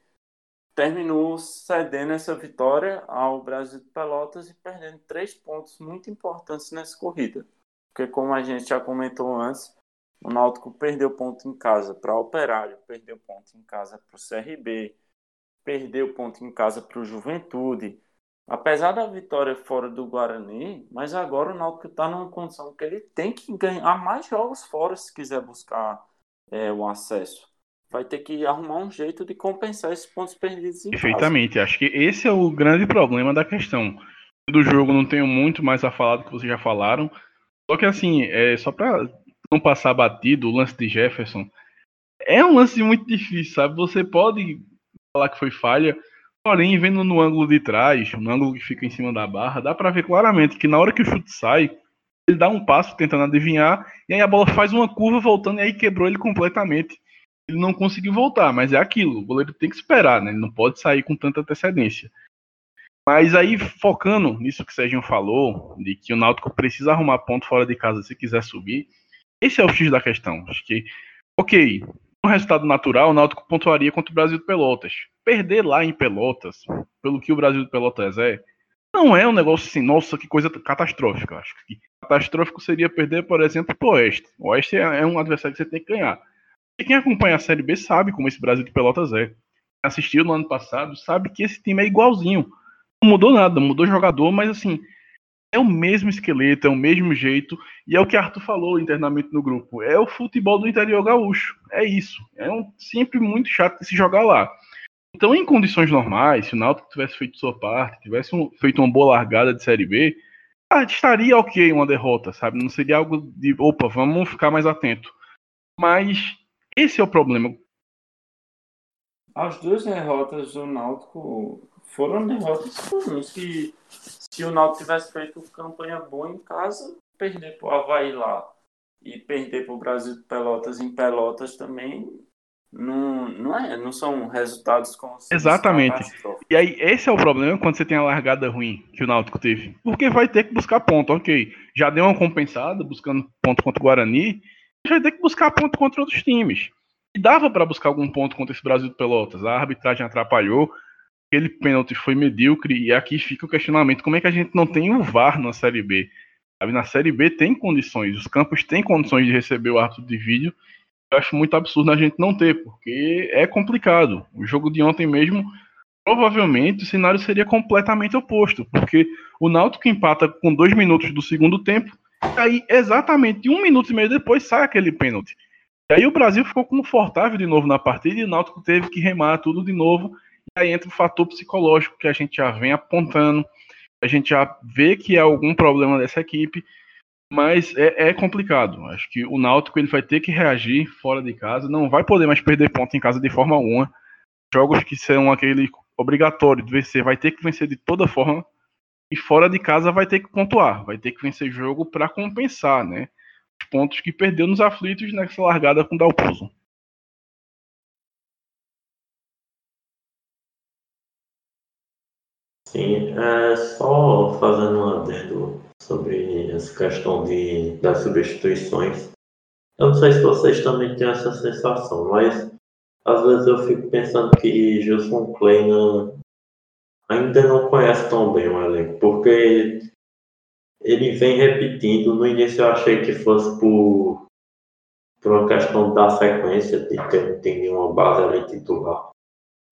terminou cedendo essa vitória ao Brasil de Pelotas e perdendo três pontos muito importantes nessa corrida. Porque, como a gente já comentou antes, o Náutico perdeu ponto em casa para o Operário, perdeu ponto em casa para o CRB, perdeu ponto em casa para o Juventude, apesar da vitória fora do Guarani, mas agora o Náutico está numa condição que ele tem que ganhar mais jogos fora se quiser buscar é, o acesso. Vai ter que arrumar um jeito de compensar esses pontos perdidos Perfeitamente. Casa. Acho que esse é o grande problema da questão. Do jogo não tenho muito mais a falar do que vocês já falaram. Só que assim, é, só para não passar batido, o lance de Jefferson é um lance muito difícil, sabe? Você pode falar que foi falha, porém, vendo no ângulo de trás, no ângulo que fica em cima da barra, dá para ver claramente que na hora que o chute sai, ele dá um passo tentando adivinhar, e aí a bola faz uma curva voltando e aí quebrou ele completamente. Ele não conseguiu voltar, mas é aquilo, o goleiro tem que esperar, né? Ele não pode sair com tanta antecedência. Mas aí, focando nisso que o Sérgio falou, de que o Náutico precisa arrumar ponto fora de casa se quiser subir, esse é o X da questão. Acho que, ok, um resultado natural, o Náutico pontuaria contra o Brasil de Pelotas. Perder lá em Pelotas, pelo que o Brasil de Pelotas é, não é um negócio assim, nossa, que coisa catastrófica. Acho que catastrófico seria perder, por exemplo, pro Oeste. O Oeste é, é um adversário que você tem que ganhar. E quem acompanha a Série B sabe como esse Brasil de Pelotas é. Assistiu no ano passado, sabe que esse time é igualzinho. Não mudou nada, mudou jogador, mas assim, é o mesmo esqueleto, é o mesmo jeito, e é o que Arthur falou internamente no grupo. É o futebol do interior gaúcho. É isso. É um, sempre muito chato de se jogar lá. Então, em condições normais, se o Náutico tivesse feito sua parte, tivesse um, feito uma boa largada de Série B, ah, estaria ok uma derrota, sabe? Não seria algo de, opa, vamos ficar mais atento. Mas esse é o problema. As duas derrotas do Náutico foram derrotas comuns que se o Náutico tivesse feito campanha boa em casa, perder para o Havaí lá e perder para o Brasil de Pelotas em Pelotas também não, não, é, não são resultados com Exatamente. E aí, esse é o problema quando você tem a largada ruim que o Náutico teve. Porque vai ter que buscar ponto, ok. Já deu uma compensada buscando ponto contra o Guarani, vai ter que buscar ponto contra outros times. E dava para buscar algum ponto contra esse Brasil de Pelotas. A arbitragem atrapalhou, aquele pênalti foi medíocre, e aqui fica o questionamento: como é que a gente não tem o VAR na Série B? Na Série B tem condições, os campos têm condições de receber o árbitro de vídeo eu acho muito absurdo a gente não ter, porque é complicado. O jogo de ontem mesmo, provavelmente o cenário seria completamente oposto, porque o Náutico empata com dois minutos do segundo tempo, e aí exatamente um minuto e meio depois sai aquele pênalti. E aí o Brasil ficou confortável de novo na partida e o Náutico teve que remar tudo de novo. Aí entra o fator psicológico que a gente já vem apontando, a gente já vê que há algum problema dessa equipe mas é, é, complicado. Acho que o Náutico ele vai ter que reagir fora de casa, não vai poder mais perder ponto em casa de forma alguma. Jogos que são aquele obrigatório de vencer, vai ter que vencer de toda forma. E fora de casa vai ter que pontuar, vai ter que vencer jogo para compensar, né? Os pontos que perdeu nos aflitos nessa largada com o. Sim, é, só fazendo um adendo sobre essa questão de, das substituições. Eu não sei se vocês também têm essa sensação, mas às vezes eu fico pensando que Gilson Kleina ainda não conhece tão bem o elenco, porque ele vem repetindo. No início eu achei que fosse por, por uma questão da sequência, de ter, ter nenhuma base ali titular.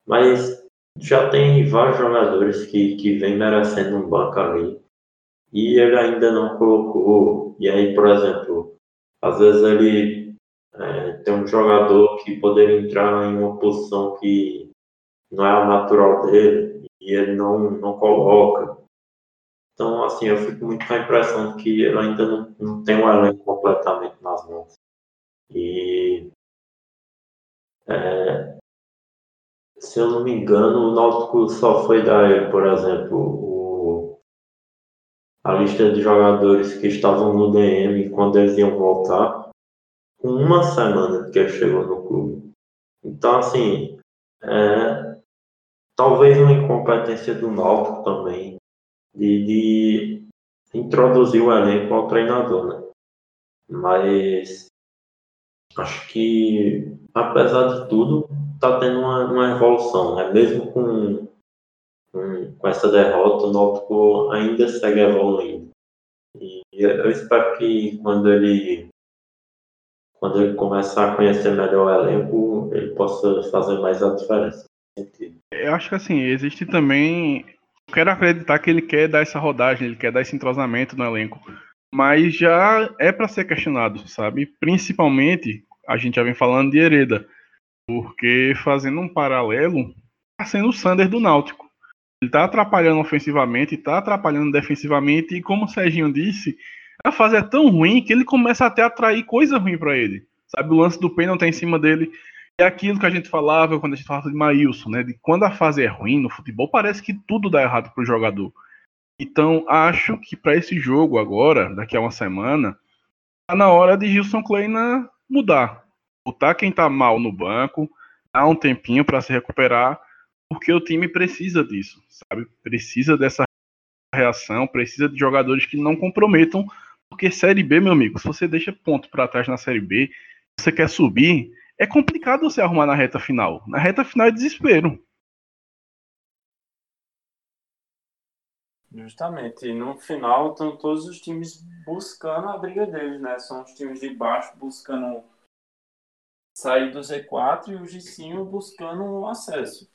Mas já tem vários jogadores que, que vem merecendo um banco ali e ele ainda não colocou. E aí, por exemplo, às vezes ele é, tem um jogador que poderia entrar em uma posição que não é a natural dele e ele não, não coloca. Então, assim, eu fico muito com a impressão de que ele ainda não, não tem um elenco completamente nas mãos. E é, se eu não me engano, o Náutico só foi dar por exemplo, a lista de jogadores que estavam no DM quando eles iam voltar, com uma semana que ele chegou no clube. Então, assim, é, talvez uma incompetência do Náutico também, de, de introduzir o elenco ao treinador, né? Mas acho que, apesar de tudo, está tendo uma, uma evolução, né? Mesmo com com, com essa derrota, o Náutico ainda segue evoluindo. E eu espero que quando ele quando ele começar a conhecer melhor o elenco, ele possa fazer mais a diferença. Eu acho que assim, existe também. Quero acreditar que ele quer dar essa rodagem, ele quer dar esse entrosamento no elenco. Mas já é para ser questionado, sabe? Principalmente, a gente já vem falando de Hereda. Porque fazendo um paralelo, está sendo o Sander do Náutico. Ele tá atrapalhando ofensivamente, tá atrapalhando defensivamente, e como o Serginho disse, a fase é tão ruim que ele começa até a atrair coisa ruim para ele. Sabe, o lance do pênalti tá em cima dele. É aquilo que a gente falava quando a gente falava de Maílson, né? De quando a fase é ruim no futebol, parece que tudo dá errado pro jogador. Então, acho que para esse jogo agora, daqui a uma semana, tá na hora de Gilson Kleina mudar. Botar quem tá mal no banco, dar um tempinho para se recuperar, porque o time precisa disso, sabe? Precisa dessa reação, precisa de jogadores que não comprometam, porque Série B, meu amigo, se você deixa ponto para trás na Série B, você quer subir, é complicado você arrumar na reta final. Na reta final é desespero. Justamente. E no final estão todos os times buscando a briga deles, né? São os times de baixo buscando sair do Z4 e de cima buscando o acesso.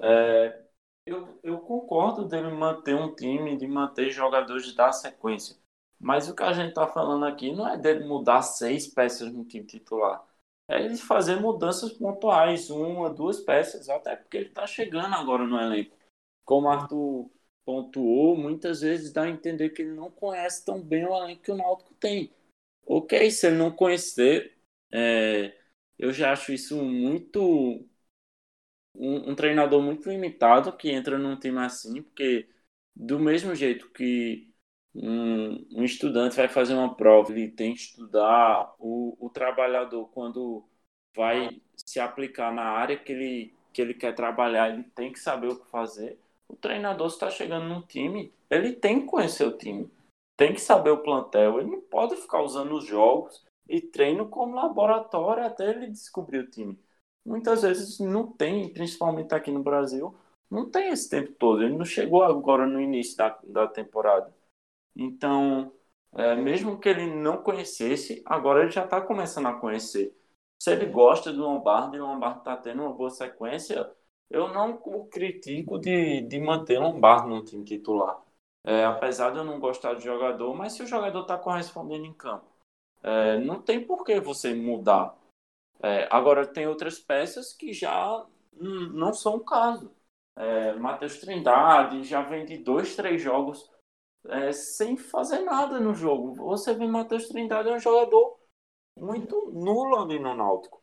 É, eu, eu concordo dele manter um time, de manter jogadores da sequência. Mas o que a gente está falando aqui não é dele mudar seis peças no time titular é ele fazer mudanças pontuais, uma, duas peças, até porque ele está chegando agora no elenco. Como o Arthur pontuou, muitas vezes dá a entender que ele não conhece tão bem o elenco que o Náutico tem. Ok, se ele não conhecer, é, eu já acho isso muito. Um, um, treinador muito limitado que entra num time assim, porque do mesmo jeito que um, um, estudante vai fazer uma prova, ele tem que estudar, o, o trabalhador, quando vai se aplicar na área que ele, que ele quer trabalhar, ele tem que saber o que fazer. O treinador está chegando num time, ele tem que conhecer o time, tem que saber o plantel, ele não pode ficar usando os jogos e treino como laboratório até ele descobrir o time. Muitas vezes não tem, principalmente aqui no Brasil, não tem esse tempo todo. Ele não chegou agora no início da, da temporada. Então, é, mesmo que ele não conhecesse, agora ele já está começando a conhecer. Se ele gosta do Lombardi e o Lombardi está tendo uma boa sequência, eu não o critico de, de manter Lombardi no time titular. É, apesar de eu não gostar do jogador, mas se o jogador está correspondendo em campo, é, não tem por que você mudar. É, agora, tem outras peças que já não são o caso. É, Matheus Trindade já vem de dois, três jogos é, sem fazer nada no jogo. Você vê Matheus Trindade é um jogador muito nulo ali no Náutico.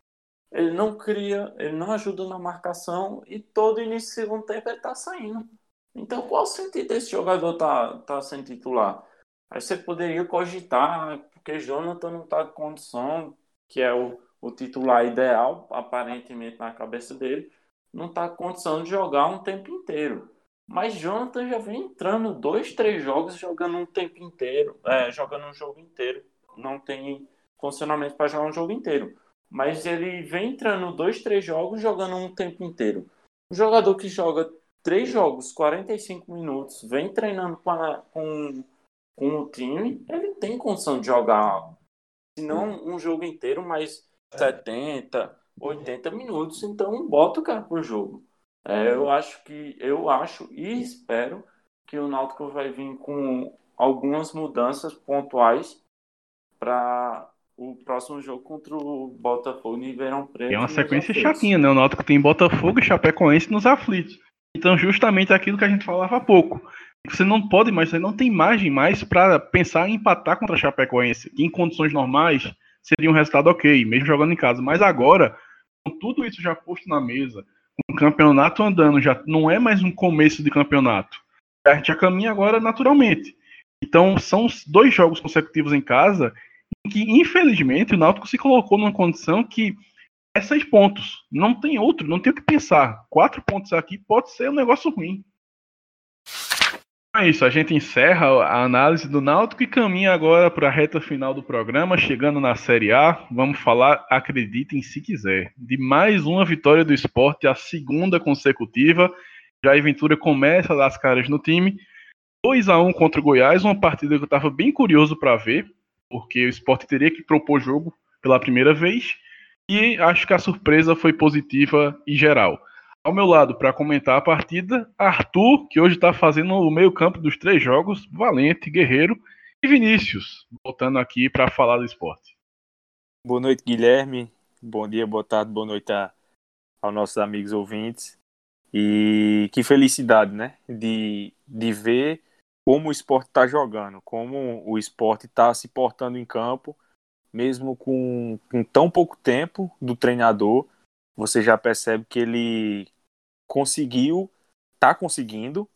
Ele não cria, ele não ajuda na marcação e todo início do segundo tempo ele tá saindo. Então qual o sentido desse jogador tá, tá sem titular? Aí você poderia cogitar, porque Jonathan não tá com condição, que é o, o titular ideal, aparentemente na cabeça dele, não tá com condição de jogar um tempo inteiro. Mas Jonathan já vem entrando dois, três jogos jogando um tempo inteiro, é, jogando um jogo inteiro. Não tem funcionamento para jogar um jogo inteiro. Mas ele vem entrando dois, três jogos jogando um tempo inteiro. Um jogador que joga três jogos, 45 minutos, vem treinando com, a, com, com o time, ele tem condição de jogar, se não um jogo inteiro, mas 70, 80 minutos. Então bota o cara pro jogo. É, eu acho que eu acho e espero que o Náutico vai vir com algumas mudanças pontuais para o próximo jogo contra o Botafogo em Verão Preto. É uma sequência chatinha, né? O Náutico tem Botafogo e Chapecoense nos aflitos. Então, justamente aquilo que a gente falava há pouco. Você não pode mais, você não tem margem mais para pensar em empatar contra a Chapecoense. Em condições normais seria um resultado ok, mesmo jogando em casa. Mas agora, com tudo isso já posto na mesa, com o campeonato andando, já não é mais um começo de campeonato. A gente já caminha agora naturalmente. Então, são dois jogos consecutivos em casa em que, infelizmente, o Náutico se colocou numa condição que é seis pontos. Não tem outro, não tem o que pensar. Quatro pontos aqui pode ser um negócio ruim. É isso, a gente encerra a análise do Náutico e caminha agora para a reta final do programa, chegando na Série A. Vamos falar, acreditem se quiser, de mais uma vitória do esporte, a segunda consecutiva. Jair Ventura começa a dar as caras no time. 2 a 1 contra o Goiás, uma partida que eu estava bem curioso para ver, porque o esporte teria que propor jogo pela primeira vez. E acho que a surpresa foi positiva e geral. Ao meu lado, para comentar a partida, Arthur, que hoje está fazendo o meio-campo dos três jogos, Valente, Guerreiro e Vinícius, voltando aqui para falar do esporte. Boa noite, Guilherme. Bom dia, boa tarde, boa noite a, aos nossos amigos ouvintes. E que felicidade, né? De, de ver como o esporte está jogando, como o esporte está se portando em campo, mesmo com, com tão pouco tempo do treinador você já percebe que ele conseguiu, tá conseguindo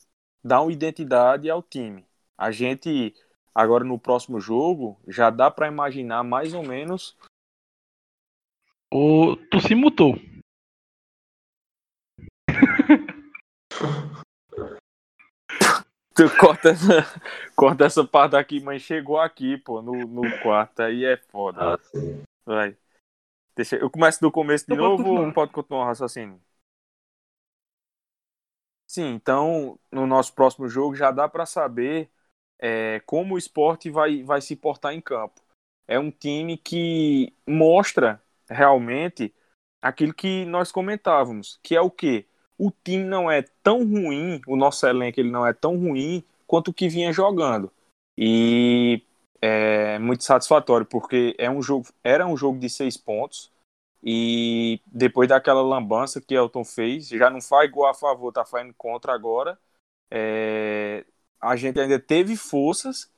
dar uma identidade ao time. A gente agora no próximo jogo já dá para imaginar mais ou menos. O tu se mutou. Tu corta essa, corta essa parte aqui, mas chegou aqui, pô, no, no quarto. Aí é foda. Ah, sim. Vai. Deixa, eu começo do começo de Eu novo ou pode continuar o raciocínio? Sim, então no nosso próximo jogo já dá para saber é, como o esporte vai, vai se portar em campo. É um time que mostra realmente aquilo que nós comentávamos, que é o quê? O time não é tão ruim, o nosso elenco ele não é tão ruim quanto o que vinha jogando. E é muito satisfatório, porque é um jogo, era um jogo de seis pontos. E depois daquela lambança que Elton fez, já não faz gol a favor, tá fazendo contra agora. é, a gente ainda teve forças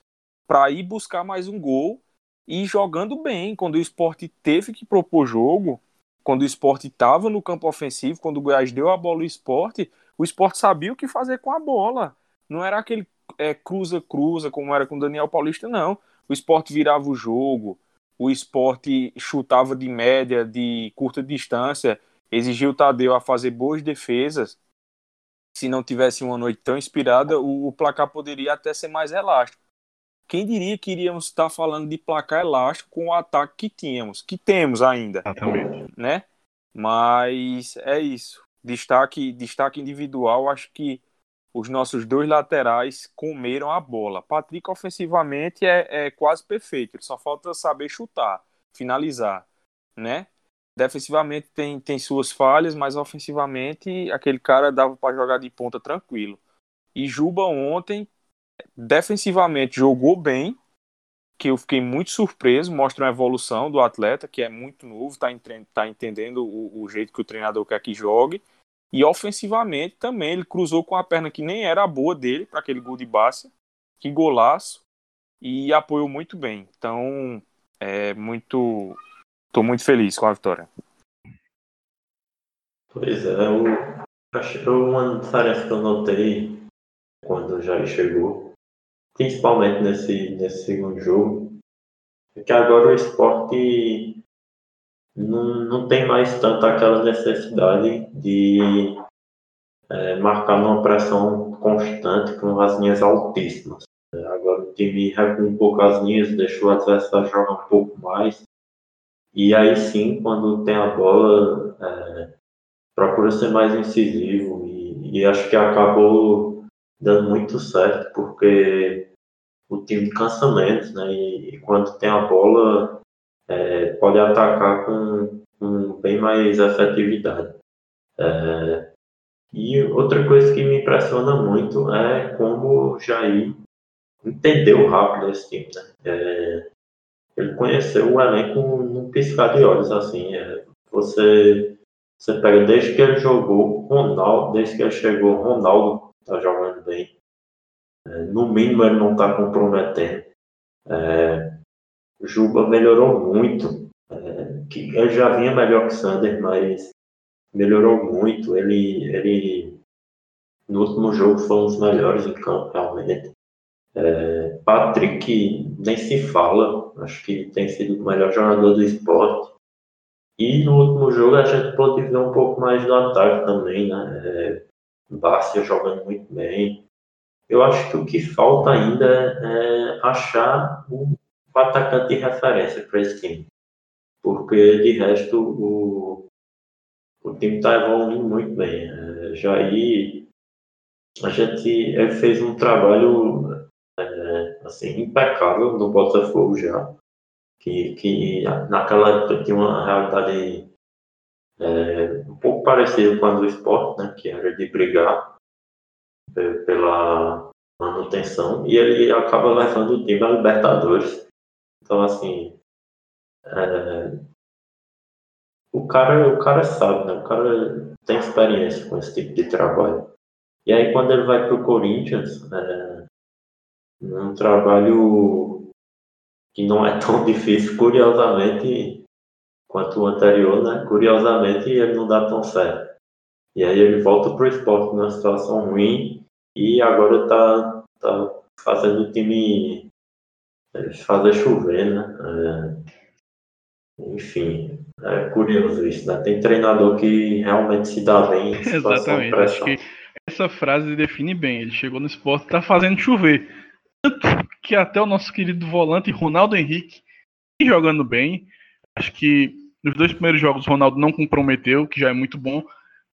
para ir buscar mais um gol e jogando bem. Quando o esporte teve que propor jogo, quando o esporte estava no campo ofensivo, quando o Goiás deu a bola ao esporte, o esporte sabia o que fazer com a bola. Não era aquele é, cruza-cruza, como era com o Daniel Paulista, não. O esporte virava o jogo, o esporte chutava de média, de curta distância, exigiu o Tadeu a fazer boas defesas. Se não tivesse uma noite tão inspirada, o, o placar poderia até ser mais elástico. Quem diria que iríamos estar falando de placar elástico com o ataque que tínhamos, que temos ainda Exatamente. né? Mas é isso. Destaque, destaque individual, acho que os nossos dois laterais comeram a bola. Patrick ofensivamente é, é quase perfeito, ele só falta saber chutar, finalizar, né? Defensivamente tem, tem suas falhas, mas ofensivamente aquele cara dava para jogar de ponta tranquilo. E Juba ontem, defensivamente, jogou bem, que eu fiquei muito surpreso, mostra uma evolução do atleta, que é muito novo, está tá entendendo o, o jeito que o treinador quer que jogue. E ofensivamente também, ele cruzou com a perna que nem era a boa dele, para aquele gol de Bárcia, que golaço, e apoiou muito bem. Então, é muito. Estou muito feliz com a vitória. Pois é, eu acho uma diferença que eu notei quando o Jair chegou, principalmente nesse, nesse segundo jogo, é que agora o esporte não, não tem mais tanto aquela necessidade de é, marcar numa pressão constante com as linhas altíssimas. É, agora o time recua um pouco as linhas, deixa o adversário jogar um pouco mais. E aí sim, quando tem a bola, é, procura ser mais incisivo e, e acho que acabou dando muito certo porque o time cansa menos, né? E, e quando tem a bola é, pode atacar com, com, bem mais efetividade. É, e outra coisa que me impressiona muito é como o Jair entendeu rápido esse time, né? É, ele conheceu o elenco num piscar de olhos, assim. É, você você pega desde que ele jogou, Ronaldo, desde que ele chegou, Ronaldo tá jogando bem. É, no mínimo ele não tá comprometendo. É, Juba melhorou muito. É, que ele já vinha melhor que Sander, mas melhorou muito. Ele, ele no último jogo foi um dos melhores em campo, realmente. É, Patrick nem se fala, acho que tem sido o melhor jogador do esporte. E no último jogo a gente pôde ver um pouco mais do ataque também, né? É, Bárcia jogando muito bem. Eu acho que o que falta ainda é achar o, o atacante de referência para esse time. Porque de resto o, o time está evoluindo muito bem. É, Jair, a gente ele fez um trabalho é, assim, impecável no Botafogo já que, que naquela época tinha uma realidade é, um pouco parecida com a do esporte, né, que era de brigar pela manutenção, e ele acaba levando o time a Libertadores. Então, assim, é, o, cara, o cara sabe, né, o cara tem experiência com esse tipo de trabalho. E aí, quando ele vai para o Corinthians, é, um trabalho que não é tão difícil, curiosamente, quanto o anterior, né? Curiosamente, ele não dá tão certo. E aí ele volta para o esporte numa situação ruim e agora está tá fazendo o time fazer chover, né? É, enfim, é curioso isso, né? Tem treinador que realmente se dá bem em Exatamente, acho que essa frase define bem. Ele chegou no esporte e está fazendo chover. Tanto que até o nosso querido volante Ronaldo Henrique jogando bem. Acho que nos dois primeiros jogos o Ronaldo não comprometeu, que já é muito bom.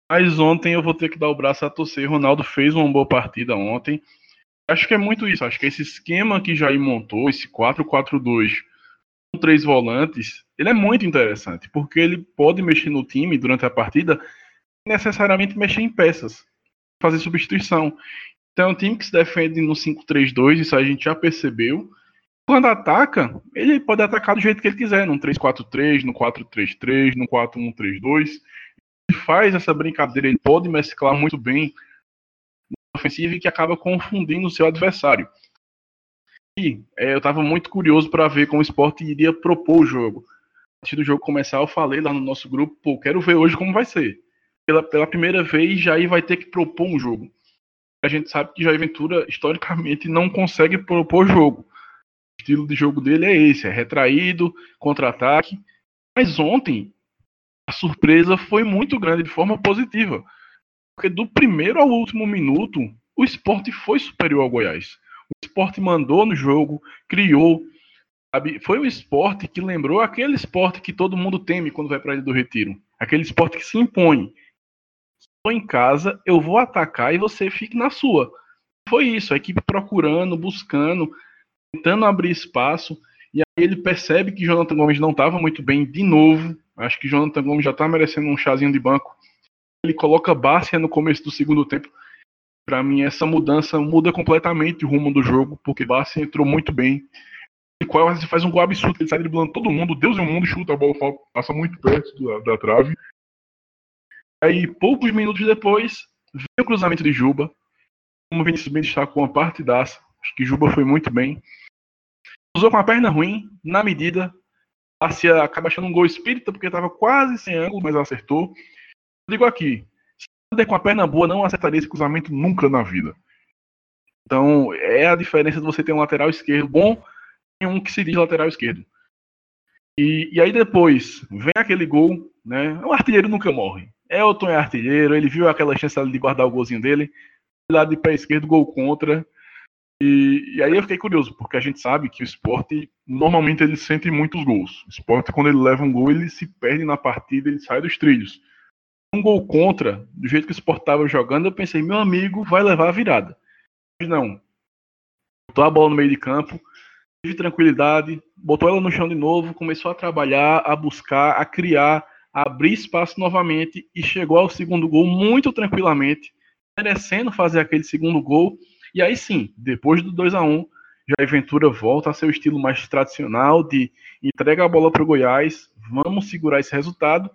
Mas ontem eu vou ter que dar o braço a torcer. Ronaldo fez uma boa partida ontem. Acho que é muito isso. Acho que esse esquema que Jair montou, esse 4-4-2, com três volantes, ele é muito interessante, porque ele pode mexer no time durante a partida necessariamente mexer em peças, fazer substituição. Então é um time que se defende no 5-3-2, isso a gente já percebeu. Quando ataca, ele pode atacar do jeito que ele quiser, no 3-4-3, no 4-3-3, no 4-1-3-2 faz essa brincadeira, ele pode mesclar muito bem ofensiva e que acaba confundindo o seu adversário. E é, eu estava muito curioso para ver como o esporte iria propor o jogo. Antes do jogo começar, eu falei lá no nosso grupo, pô, quero ver hoje como vai ser. Pela, pela primeira vez, Jair vai ter que propor um jogo. A gente sabe que Jair Ventura, historicamente, não consegue propor jogo. O estilo de jogo dele é esse, é retraído, contra-ataque. Mas ontem, a surpresa foi muito grande de forma positiva. Porque do primeiro ao último minuto, o esporte foi superior ao Goiás. O esporte mandou no jogo, criou. Sabe? Foi o esporte que lembrou aquele esporte que todo mundo teme quando vai para a Ilha do Retiro. Aquele esporte que se impõe. Estou em casa, eu vou atacar e você fique na sua. Foi isso, a equipe procurando, buscando, tentando abrir espaço. E aí ele percebe que Jonathan Gomes não estava muito bem de novo. Acho que Jonathan Gomes já está merecendo um chazinho de banco. Ele coloca Bárcia no começo do segundo tempo. Para mim, essa mudança muda completamente o rumo do jogo, porque Bárcia entrou muito bem. E quase faz um gol absurdo. Ele sai driblando todo mundo, Deus e o mundo, chuta a bola, passa muito perto da, da trave. Aí, poucos minutos depois, vem o cruzamento de Juba. Como o Vinícius bem destacou, uma partidaça. Acho que Juba foi muito bem. Usou com a perna ruim, na medida, Garcia acaba achando um gol espírita porque estava quase sem ângulo, mas acertou. Digo aqui, se com a perna boa, não acertaria esse cruzamento nunca na vida. Então, é a diferença de você ter um lateral esquerdo bom e um que se diz lateral esquerdo. E, e aí depois, vem aquele gol, né? O artilheiro nunca morre. Elton é artilheiro, ele viu aquela chance de guardar o golzinho dele. Lado de pé esquerdo, gol contra. E, e, aí eu fiquei curioso, porque a gente sabe que o esporte, normalmente ele sente muitos gols. O esporte, quando ele leva um gol, ele se perde na partida, ele sai dos trilhos. Um gol contra, do jeito que o esporte estava jogando, eu pensei, meu amigo vai levar a virada. Mas não. Botou a bola no meio de campo, teve tranquilidade, botou ela no chão de novo, começou a trabalhar, a buscar, a criar, a abrir espaço novamente e chegou ao segundo gol muito tranquilamente, merecendo fazer aquele segundo gol e aí sim, depois do 2 a 1 Jair Ventura volta a seu estilo mais tradicional de entrega a bola para o Goiás, vamos segurar esse resultado.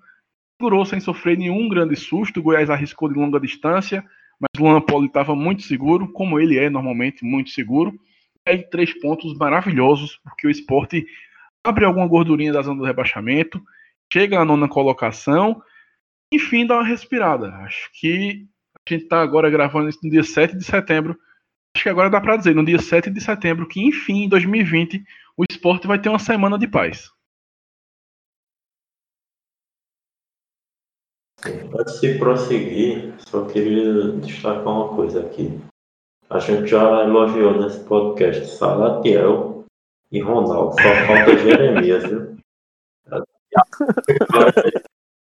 Segurou sem sofrer nenhum grande susto, o Goiás arriscou de longa distância, mas o Poli estava muito seguro, como ele é normalmente, muito seguro. E três pontos maravilhosos, porque o esporte abre alguma gordurinha da zona do rebaixamento, chega à nona colocação, enfim, dá uma respirada. Acho que a gente está agora gravando isso no dia 7 de setembro, acho que agora dá para dizer, no dia 7 de setembro, que enfim, em 2020, o esporte vai ter uma semana de paz. Antes de prosseguir, só queria destacar uma coisa aqui. A gente já elogiou nesse podcast Salatiel e Ronaldo, só falta Jeremias, viu?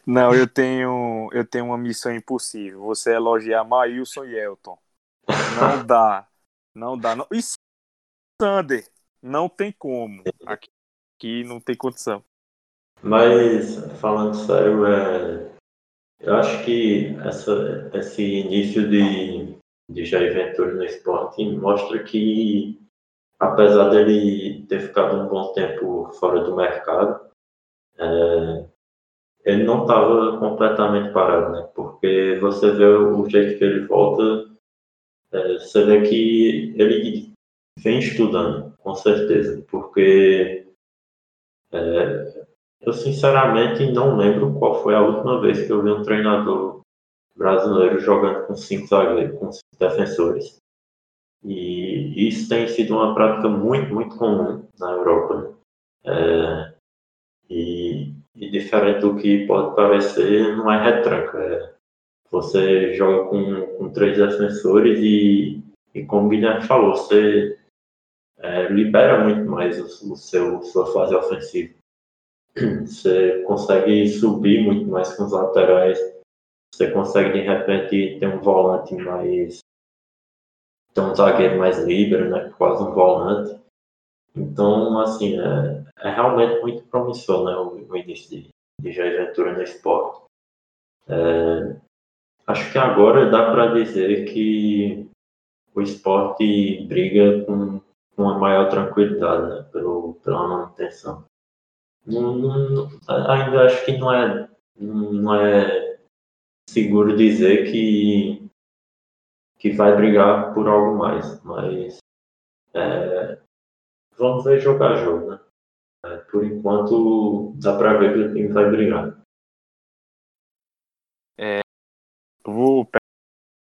Não, eu tenho, eu tenho uma missão impossível. Você elogiar Maílson e Elton. Não dá. Não dá. Não... E Sander, não tem como. Aqui, aqui não tem condição. Mas, falando sério, é... eu acho que essa, esse início de, de Jair Ventura no esporte mostra que, apesar dele ter ficado um bom tempo fora do mercado, é... ele não estava completamente parado, né? Porque você vê o jeito que ele volta é, você vê que ele vem estudando, com certeza, porque é, eu sinceramente não lembro qual foi a última vez que eu vi um treinador brasileiro jogando com cinco zagueiros, com cinco defensores. E isso tem sido uma prática muito, muito comum na Europa. Né? É, e, e, diferente do que pode parecer, não é retranca. É, você joga com, com três defensores e, e como o Guilherme falou, você é, libera muito mais o, o seu sua fase ofensiva. Você consegue subir muito mais com os laterais. Você consegue de repente ter um volante mais ter um zagueiro mais livre, né? Quase um volante. Então, assim, é, é realmente muito promissor, né? O, o início de, de Jair no esporte. É, acho que agora dá para dizer que o esporte briga com, com uma maior tranquilidade, né? Pelo, pela manutenção. Não, não, ainda acho que não é, não é seguro dizer que que vai brigar por algo mais, mas é, vamos ver jogar jogo, né? É, por enquanto dá para ver que o time vai brigar. É, vou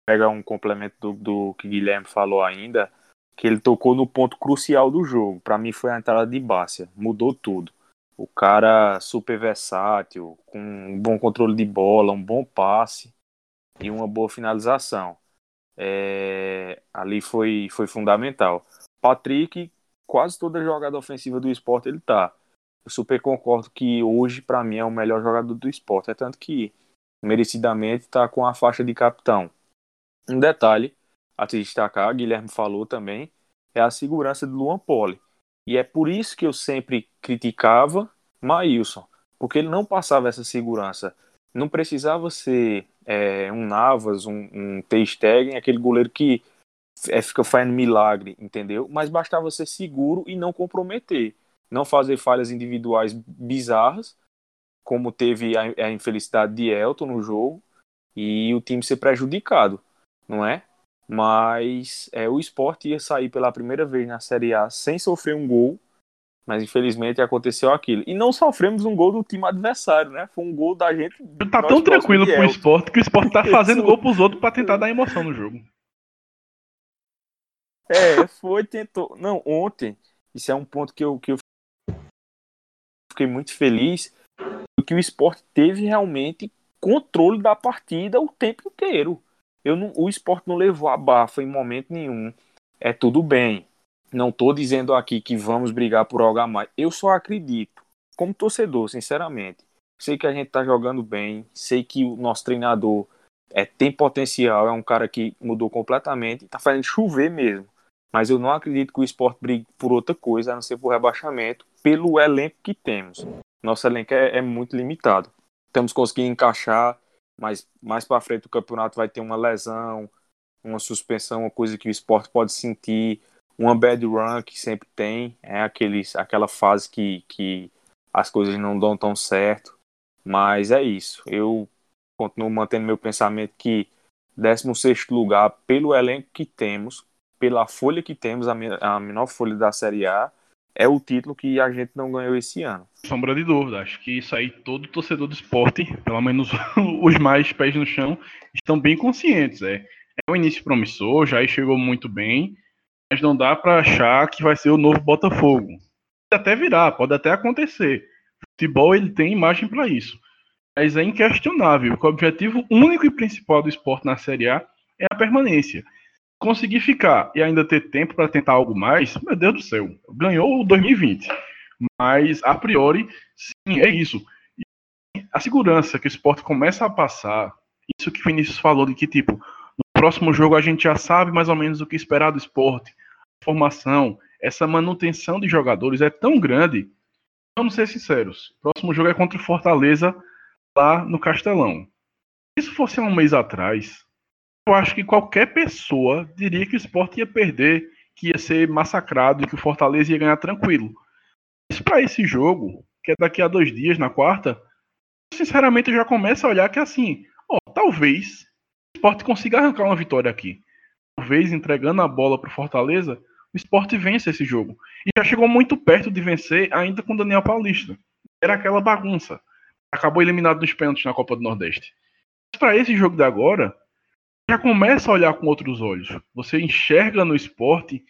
pegar um complemento do, do que Guilherme falou ainda, que ele tocou no ponto crucial do jogo. Para mim foi a entrada de Bárcia, mudou tudo. O cara super versátil, com um bom controle de bola, um bom passe e uma boa finalização é, ali foi, foi fundamental. Patrick, quase toda jogada ofensiva do esporte ele tá. Eu super concordo que hoje, para mim, é o melhor jogador do esporte. É tanto que, merecidamente, está com a faixa de capitão. Um detalhe a se destacar, Guilherme falou também, é a segurança do Luan Poli. E é por isso que eu sempre criticava Maílson, porque ele não passava essa segurança. Não precisava ser é, um Navas, um, um Stegen, aquele goleiro que é, fica fazendo milagre, entendeu? Mas bastava ser seguro e não comprometer. Não fazer falhas individuais bizarras, como teve a, a infelicidade de Elton no jogo, e o time ser prejudicado, não é? Mas é, o esporte ia sair pela primeira vez na Série A sem sofrer um gol mas infelizmente aconteceu aquilo. E não sofremos um gol do time adversário, né? Foi um gol da gente. Tá tão tranquilo pro esporte que o esporte tá fazendo gol pros outros para tentar dar emoção no jogo. É, foi, tentou. Não, ontem, isso é um ponto que eu, que eu fiquei muito feliz, que o esporte teve realmente controle da partida o tempo inteiro. Eu não, o esporte não levou a bafa em momento nenhum. É tudo bem. Não estou dizendo aqui que vamos brigar por algo a mais. Eu só acredito, como torcedor, sinceramente. Sei que a gente está jogando bem, sei que o nosso treinador é, tem potencial, é um cara que mudou completamente, está fazendo chover mesmo. Mas eu não acredito que o esporte brigue por outra coisa, a não ser por rebaixamento, pelo elenco que temos. Nosso elenco é, é muito limitado. Estamos conseguindo encaixar, mas mais para frente o campeonato vai ter uma lesão, uma suspensão, uma coisa que o esporte pode sentir uma bad run que sempre tem, é aqueles, aquela fase que, que as coisas não dão tão certo, mas é isso. Eu continuo mantendo meu pensamento que 16 lugar, pelo elenco que temos, pela folha que temos, a, a menor folha da Série A, é o título que a gente não ganhou esse ano. Sombra de dúvida, acho que isso aí todo torcedor do esporte, pelo menos os mais pés no chão, estão bem conscientes. É, é um início promissor, já chegou muito bem, mas não dá para achar que vai ser o novo Botafogo. Pode até virar, pode até acontecer. O futebol ele tem imagem para isso. Mas é inquestionável que o objetivo único e principal do esporte na Série A é a permanência. Conseguir ficar e ainda ter tempo para tentar algo mais, meu Deus do céu, ganhou o 2020. Mas, a priori, sim, é isso. E a segurança que o esporte começa a passar, isso que o Vinícius falou, de que, tipo, no próximo jogo a gente já sabe mais ou menos o que esperar do esporte formação, essa manutenção de jogadores é tão grande. Vamos ser sinceros. O próximo jogo é contra o Fortaleza lá no Castelão. Se isso fosse um mês atrás, eu acho que qualquer pessoa diria que o esporte ia perder, que ia ser massacrado e que o Fortaleza ia ganhar tranquilo. Mas para esse jogo, que é daqui a dois dias, na quarta, sinceramente eu já começo a olhar que assim, ó, talvez o esporte consiga arrancar uma vitória aqui. Talvez entregando a bola para o Fortaleza, o esporte vence esse jogo. E já chegou muito perto de vencer ainda com o Daniel Paulista. era aquela bagunça. Acabou eliminado nos pênaltis na Copa do Nordeste. Mas para esse jogo de agora, já começa a olhar com outros olhos. Você enxerga no esporte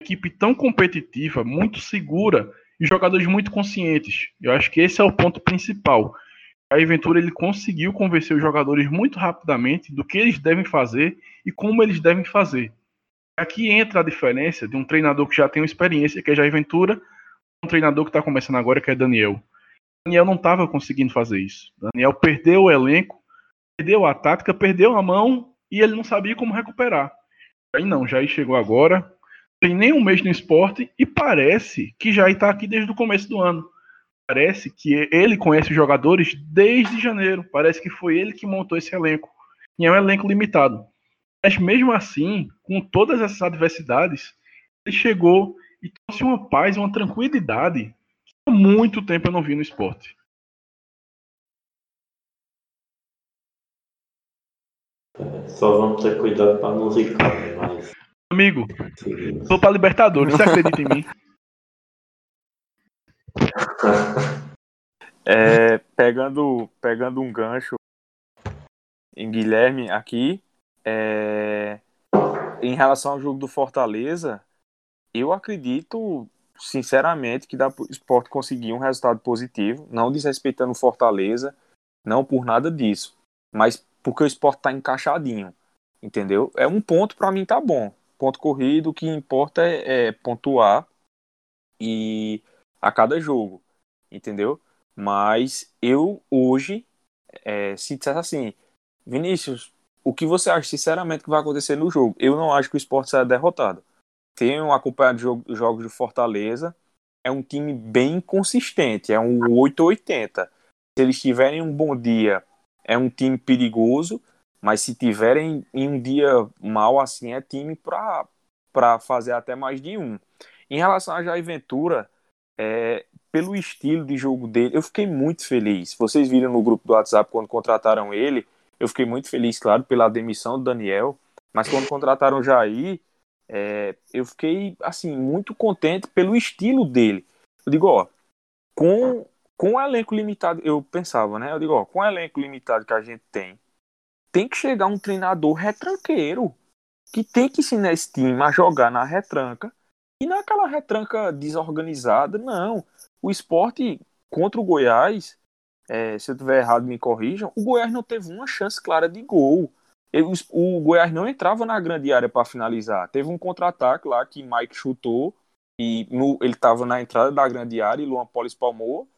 uma equipe tão competitiva, muito segura e jogadores muito conscientes. Eu acho que esse é o ponto principal. A Ventura ele conseguiu convencer os jogadores muito rapidamente do que eles devem fazer e como eles devem fazer. Aqui entra a diferença de um treinador que já tem uma experiência, que é Jair Ventura, um treinador que está começando agora, que é Daniel. Daniel não estava conseguindo fazer isso. Daniel perdeu o elenco, perdeu a tática, perdeu a mão e ele não sabia como recuperar. Aí não, Jair chegou agora, tem nem um mês no esporte e parece que Jair está aqui desde o começo do ano. Parece que ele conhece os jogadores desde janeiro. Parece que foi ele que montou esse elenco. E é um elenco limitado. Mas mesmo assim, com todas essas adversidades, ele chegou e trouxe uma paz, uma tranquilidade que há muito tempo eu não vi no esporte. Só vamos ter cuidado para não zicar, né? mas. Amigo, sou para Libertadores, você acredita em mim? É, pegando, pegando um gancho em Guilherme aqui, é, em relação ao jogo do Fortaleza, eu acredito sinceramente que dá para o esporte conseguir um resultado positivo, não desrespeitando o Fortaleza, não por nada disso, mas porque o esporte está encaixadinho, entendeu? É um ponto para mim tá bom, ponto corrido, o que importa é, é pontuar e a cada jogo, entendeu? Mas eu hoje, é, se dissesse assim, Vinícius, o que você acha sinceramente que vai acontecer no jogo? Eu não acho que o esporte será derrotado. Tenho acompanhado jogo, jogos de Fortaleza, é um time bem consistente, é um 880. Se eles tiverem um bom dia, é um time perigoso, mas se tiverem em um dia mal assim, é time para fazer até mais de um. Em relação a Jair Ventura, é, pelo estilo de jogo dele, eu fiquei muito feliz. Vocês viram no grupo do WhatsApp quando contrataram ele, eu fiquei muito feliz, claro, pela demissão do Daniel, mas quando contrataram o Jair, é, eu fiquei, assim, muito contente pelo estilo dele. Eu digo, ó, com, com o elenco limitado, eu pensava, né? Eu digo, ó, com o elenco limitado que a gente tem, tem que chegar um treinador retranqueiro, que tem que ensinar esse time a jogar na retranca e naquela retranca desorganizada, não. O esporte contra o Goiás, é, se eu tiver errado, me corrijam, o Goiás não teve uma chance clara de gol. Ele, o Goiás não entrava na grande área para finalizar. Teve um contra-ataque lá que Mike chutou e no, ele estava na entrada da grande área e Luan Poli espalmou.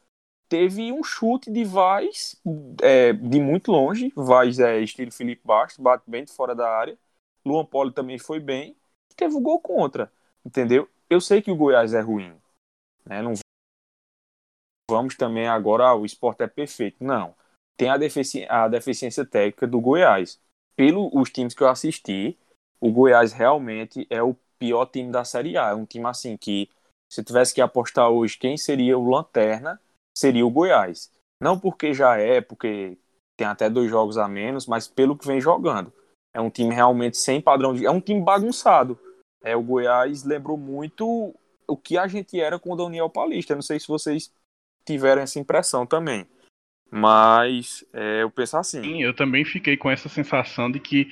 Teve um chute de Vaz é, de muito longe. Vaz é estilo Felipe Bastos, bate bem de fora da área. Luan Poli também foi bem. Teve o um gol contra. Entendeu? Eu sei que o Goiás é ruim. Né? Não vamos também agora, ah, o esporte é perfeito. Não. Tem a, defici a deficiência técnica do Goiás. Pelos os times que eu assisti, o Goiás realmente é o pior time da Série A. É um time assim que, se tivesse que apostar hoje quem seria o lanterna, seria o Goiás. Não porque já é, porque tem até dois jogos a menos, mas pelo que vem jogando. É um time realmente sem padrão de. É um time bagunçado é, o Goiás lembrou muito o que a gente era com o Daniel Paulista. Não sei se vocês tiveram essa impressão também. Mas é, eu penso assim. Sim, eu também fiquei com essa sensação de que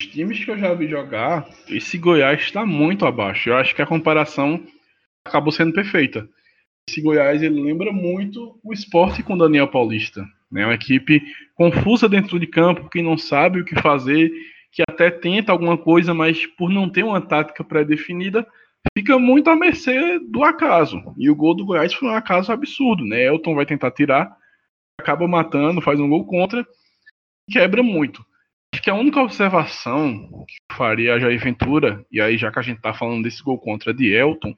os times que eu já vi jogar, esse Goiás está muito abaixo. Eu acho que a comparação acabou sendo perfeita. Esse Goiás ele lembra muito o esporte com Daniel Paulista. Né? Uma equipe confusa dentro de campo, que não sabe o que fazer que até tenta alguma coisa, mas por não ter uma tática pré-definida, fica muito à mercê do acaso. E o gol do Goiás foi um acaso absurdo, né? Elton vai tentar tirar, acaba matando, faz um gol contra, quebra muito. Acho que a única observação que faria a Jair Ventura, e aí já que a gente tá falando desse gol contra de Elton,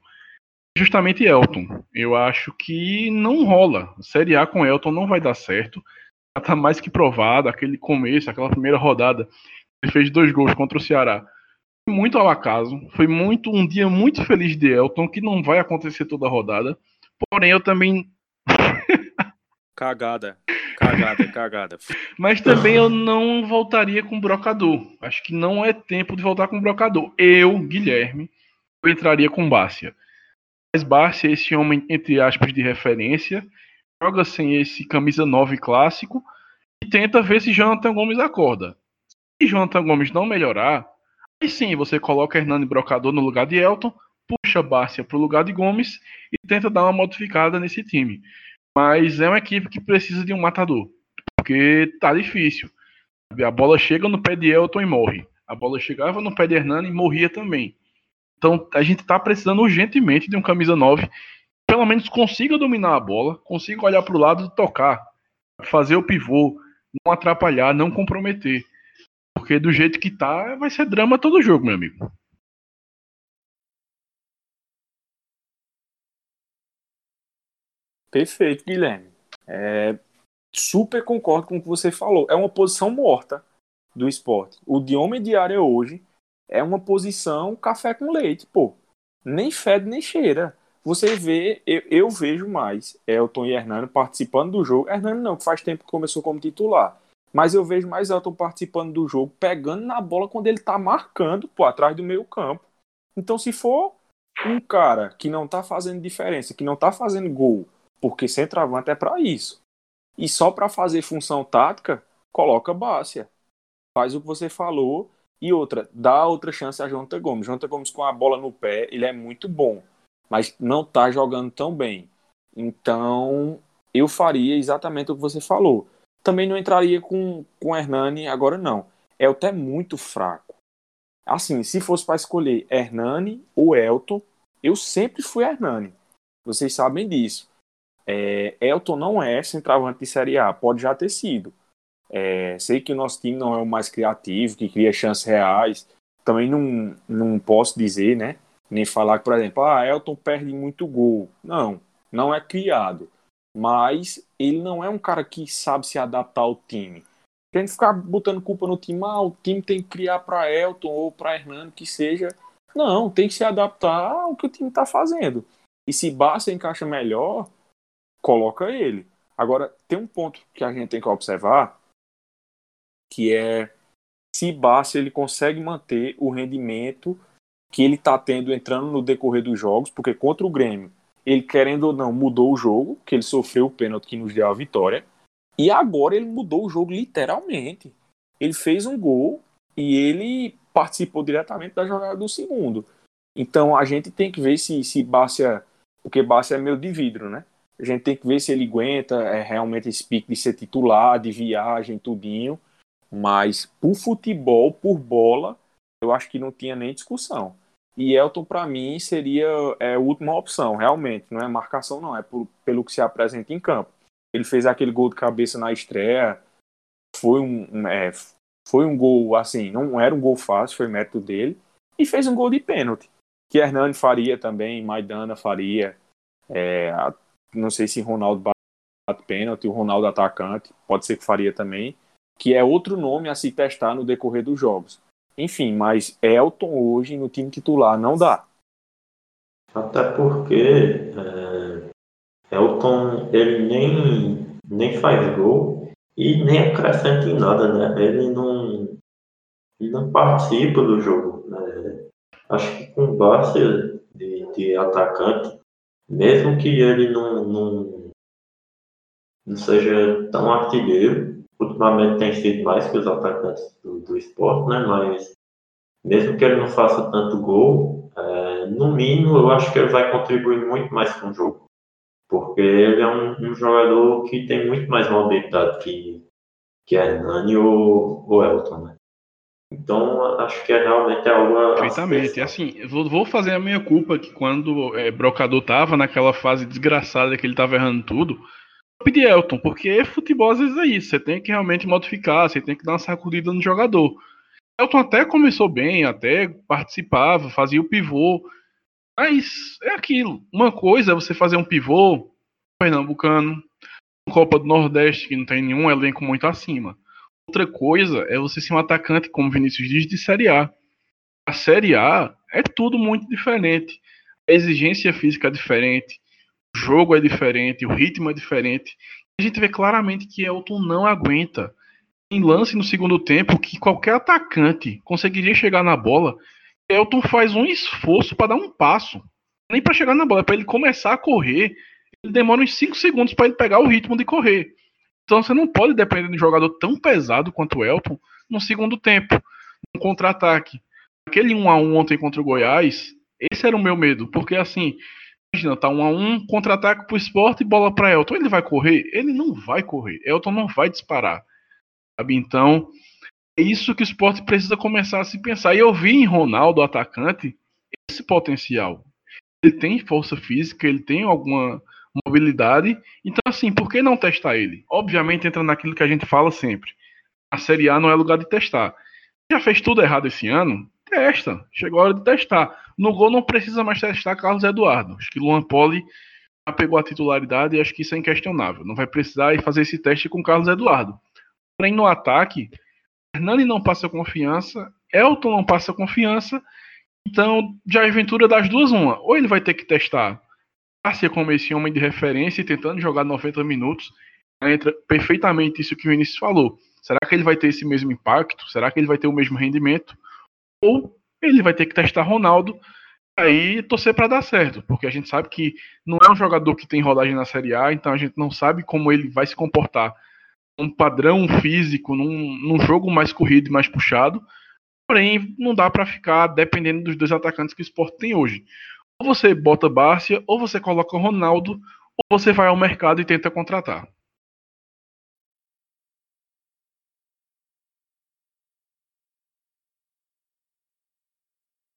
justamente Elton. Eu acho que não rola. Série A com Elton não vai dar certo. Já tá mais que provado, aquele começo, aquela primeira rodada ele fez dois gols contra o Ceará. Foi muito ao acaso. Foi muito um dia muito feliz de Elton, que não vai acontecer toda a rodada. Porém, eu também. cagada. Cagada, cagada. Mas também eu não voltaria com o brocador. Acho que não é tempo de voltar com o brocador. Eu, Guilherme, eu entraria com Bárcia. Bárcia é esse homem, entre aspas, de referência. joga sem esse camisa 9 clássico e tenta ver se Jonathan Gomes acorda. Se Jonathan Gomes não melhorar, aí sim você coloca Hernani Brocador no lugar de Elton, puxa Bárcia para o lugar de Gomes e tenta dar uma modificada nesse time. Mas é uma equipe que precisa de um matador, porque tá difícil. A bola chega no pé de Elton e morre. A bola chegava no pé de Hernani e morria também. Então a gente está precisando urgentemente de um camisa 9 que pelo menos consiga dominar a bola, consiga olhar para o lado e tocar, fazer o pivô, não atrapalhar, não comprometer. Porque do jeito que tá, vai ser drama todo jogo, meu amigo. Perfeito, Guilherme. É, super concordo com o que você falou. É uma posição morta do esporte. O de homem de área hoje é uma posição café com leite, pô. Nem fede nem cheira. Você vê, eu, eu vejo mais Elton e Hernando participando do jogo. Hernando não, faz tempo que começou como titular. Mas eu vejo mais Elton participando do jogo, pegando na bola quando ele tá marcando, pô, atrás do meio campo. Então, se for um cara que não tá fazendo diferença, que não tá fazendo gol, porque centroavante é para isso. E só para fazer função tática, coloca Bárcia. Faz o que você falou e outra, dá outra chance a Jonathan Gomes. Jonathan Gomes com a bola no pé, ele é muito bom, mas não tá jogando tão bem. Então, eu faria exatamente o que você falou. Também não entraria com com Hernani agora não. É até muito fraco. Assim, se fosse para escolher Hernani ou Elton, eu sempre fui Hernani. Vocês sabem disso. É, Elton não é centroavante de Série A, pode já ter sido. É, sei que o nosso time não é o mais criativo, que cria chances reais. Também não, não posso dizer, né? Nem falar que, por exemplo, ah, Elton perde muito gol. Não, não é criado. Mas ele não é um cara que sabe se adaptar ao time. A gente ficar botando culpa no time, ah, o time tem que criar para Elton ou para Hernando, que seja. Não, tem que se adaptar ao que o time está fazendo. E se Basta encaixa melhor, coloca ele. Agora, tem um ponto que a gente tem que observar, que é se Barça ele consegue manter o rendimento que ele está tendo entrando no decorrer dos jogos, porque contra o Grêmio, ele querendo ou não mudou o jogo, que ele sofreu o pênalti que nos deu a vitória, e agora ele mudou o jogo literalmente. Ele fez um gol e ele participou diretamente da jogada do segundo. Então a gente tem que ver se, se Bárcia, porque Bárcia é meio de vidro, né? A gente tem que ver se ele aguenta é, realmente esse pique de ser titular, de viagem, tudinho. Mas por futebol, por bola, eu acho que não tinha nem discussão. E Elton, para mim, seria é, a última opção, realmente. Não é marcação, não. É por, pelo que se apresenta em campo. Ele fez aquele gol de cabeça na estreia. Foi um, é, foi um gol, assim, não era um gol fácil, foi mérito dele. E fez um gol de pênalti. Que Hernani faria também, Maidana faria. É, não sei se Ronaldo bate pênalti, o Ronaldo atacante, pode ser que faria também que é outro nome a se testar no decorrer dos jogos. Enfim, mas Elton hoje no time titular não dá. Até porque é, Elton ele nem, nem faz gol e nem acrescenta em nada, né? Ele não, ele não participa do jogo. Né? Acho que com base de, de atacante, mesmo que ele não, não, não seja tão artilheiro, ultimamente tem sido mais que os atacantes do, do esporte, né? Mas mesmo que ele não faça tanto gol, é, no mínimo eu acho que ele vai contribuir muito mais com o jogo. Porque ele é um, um jogador que tem muito mais mobilidade que, que Hernani ou, ou Elton, né? Então, acho que é realmente algo. Perfeitamente. Assim, vou fazer a minha culpa que quando é, Brocador tava naquela fase desgraçada que ele tava errando tudo, de Elton, porque futebol às vezes é isso, você tem que realmente modificar, você tem que dar uma sacudida no jogador. Elton até começou bem, até participava, fazia o pivô, mas é aquilo. Uma coisa é você fazer um pivô pernambucano, Copa do Nordeste, que não tem nenhum elenco muito acima. Outra coisa é você ser um atacante, como Vinícius diz, de Série A. A Série A é tudo muito diferente. A exigência física é diferente jogo é diferente, o ritmo é diferente. A gente vê claramente que Elton não aguenta. Em lance no segundo tempo, que qualquer atacante conseguiria chegar na bola, Elton faz um esforço para dar um passo. Nem para chegar na bola, é para ele começar a correr. ele demora uns 5 segundos para ele pegar o ritmo de correr. Então você não pode depender de um jogador tão pesado quanto o Elton no segundo tempo, no contra-ataque. Aquele 1 a 1 ontem contra o Goiás, esse era o meu medo, porque assim, imagina, tá 1 a 1 contra-ataque pro esporte e bola para Elton. Ele vai correr? Ele não vai correr. Elton não vai disparar. Sabe? Então, é isso que o esporte precisa começar a se pensar. E eu vi em Ronaldo, atacante, esse potencial. Ele tem força física, ele tem alguma mobilidade. Então, assim, por que não testar ele? Obviamente entra naquilo que a gente fala sempre. A Série A não é lugar de testar. Já fez tudo errado esse ano? Testa. Chegou a hora de testar. No gol não precisa mais testar Carlos Eduardo. Acho que Luan Poli pegou a titularidade e acho que isso é inquestionável. Não vai precisar ir fazer esse teste com Carlos Eduardo. Porém, no ataque, Hernani não passa confiança, Elton não passa confiança. Então, já é aventura das duas, uma. Ou ele vai ter que testar Garcia como esse homem de referência e tentando jogar 90 minutos. Entra perfeitamente isso que o Vinícius falou. Será que ele vai ter esse mesmo impacto? Será que ele vai ter o mesmo rendimento? Ou ele vai ter que testar Ronaldo aí torcer para dar certo, porque a gente sabe que não é um jogador que tem rodagem na Série A, então a gente não sabe como ele vai se comportar um padrão físico, num, num jogo mais corrido e mais puxado. Porém, não dá para ficar dependendo dos dois atacantes que o Sport tem hoje. Ou você bota Bárcia, ou você coloca Ronaldo, ou você vai ao mercado e tenta contratar.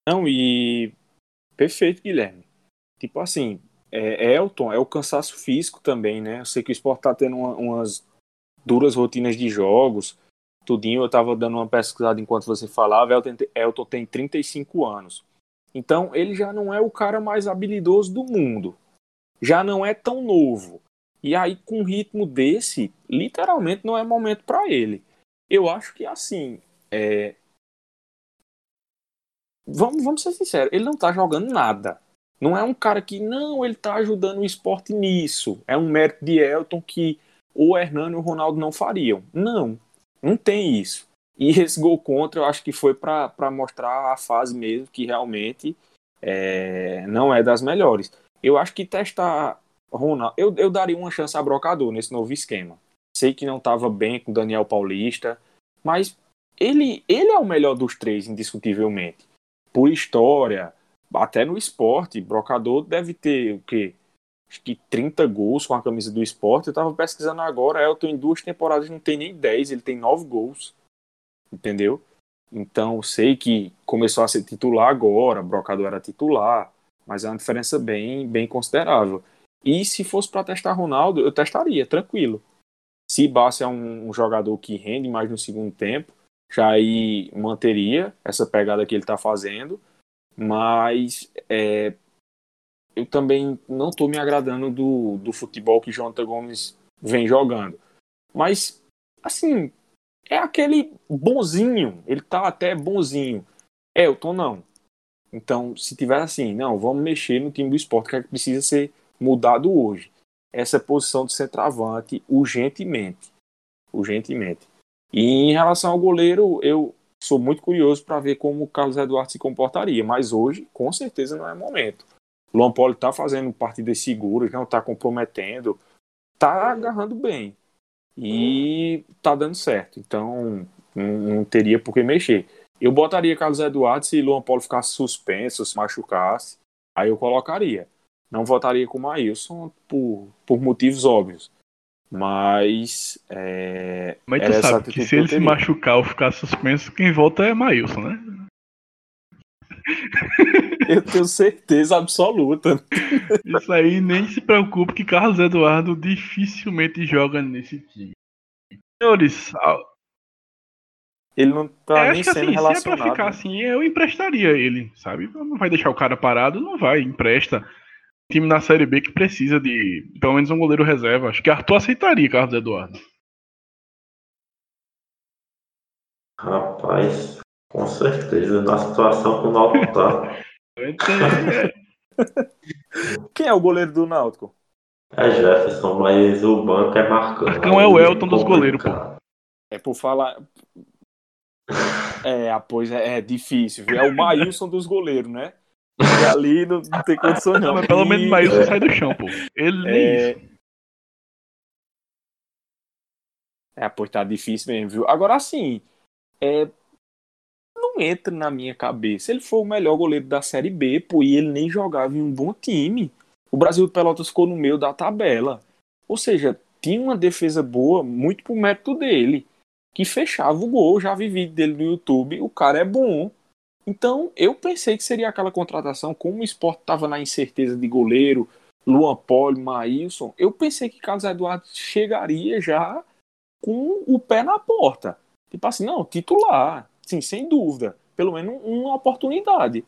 Não, e perfeito, Guilherme. Tipo assim, é, Elton é o cansaço físico também, né? Eu sei que o Sport tá tendo uma, umas duras rotinas de jogos, tudinho. Eu tava dando uma pesquisada enquanto você falava. Elton, Elton tem 35 anos. Então ele já não é o cara mais habilidoso do mundo. Já não é tão novo. E aí, com um ritmo desse, literalmente não é momento para ele. Eu acho que assim. É... Vamos, vamos ser sinceros, ele não tá jogando nada. Não é um cara que, não, ele tá ajudando o esporte nisso. É um mérito de Elton que o Hernani e o Ronaldo não fariam. Não, não tem isso. E esse gol contra, eu acho que foi para mostrar a fase mesmo, que realmente é, não é das melhores. Eu acho que testar Ronaldo. Eu, eu daria uma chance a Brocador nesse novo esquema. Sei que não estava bem com o Daniel Paulista, mas ele, ele é o melhor dos três, indiscutivelmente. Por história, até no esporte, Brocador deve ter o quê? Acho que 30 gols com a camisa do esporte. Eu estava pesquisando agora, Elton em duas temporadas não tem nem 10, ele tem 9 gols entendeu? Então, sei que começou a ser titular agora, Brocador era titular, mas é uma diferença bem, bem considerável. E se fosse para testar Ronaldo, eu testaria, tranquilo. Se Bassi é um, um, jogador que rende mais no segundo tempo, aí manteria essa pegada que ele está fazendo, mas é, eu também não estou me agradando do, do futebol que Jonathan Gomes vem jogando. Mas, assim, é aquele bonzinho, ele tá até bonzinho. Elton não. Então, se tiver assim, não, vamos mexer no time do esporte, que, é que precisa ser mudado hoje. Essa posição de centroavante, urgentemente. Urgentemente. E em relação ao goleiro, eu sou muito curioso para ver como o Carlos Eduardo se comportaria, mas hoje, com certeza, não é momento. O Luan Poli está fazendo partidas seguras, não está comprometendo, está agarrando bem. E tá dando certo. Então, não, não teria por que mexer. Eu botaria Carlos Eduardo se Luan Paulo ficasse suspenso, se machucasse. Aí eu colocaria. Não votaria com o Maílson por, por motivos óbvios. Mas. É, Mas tu sabe que se ele se machucar ou ficar suspenso, quem volta é Maílson, né? Eu tenho certeza absoluta. Isso aí nem se preocupe que Carlos Eduardo dificilmente joga nesse time. Senhores, ele não tá é, nem sendo assim, relacionado. Se é pra ficar assim, eu emprestaria ele, sabe? Não vai deixar o cara parado, não vai, empresta. Time na Série B que precisa de pelo menos um goleiro reserva. Acho que Arthur aceitaria Carlos Eduardo. Rapaz, com certeza, na situação que o Náutico tá. Quem é o goleiro do Náutico? É Jefferson, mas o banco é Marcão. Marcão é o Elton dos goleiros, pô. É por falar. É, pois é, é difícil, viu? É o Maílson dos goleiros, né? E ali não, não tem condição não. Mas pelo menos E- Maílson sai do chão, pô. Ele nem É, isso. É, pois tá difícil mesmo, viu? Agora, assim, é, não entra na minha cabeça. Ele foi o melhor goleiro da Série B, pô, e ele nem jogava em um bom time. O Brasil Pelotas ficou no meio da tabela. Ou seja, tinha uma defesa boa, muito por mérito dele, que fechava o gol. Já vi vídeo dele no YouTube, o cara é bom. Então, eu pensei que seria aquela contratação, como o esporte estava na incerteza de goleiro, Luan Poli, Maílson, eu pensei que Carlos Eduardo chegaria já com o pé na porta. Tipo assim, não, titular, sim, sem dúvida. Pelo menos uma oportunidade.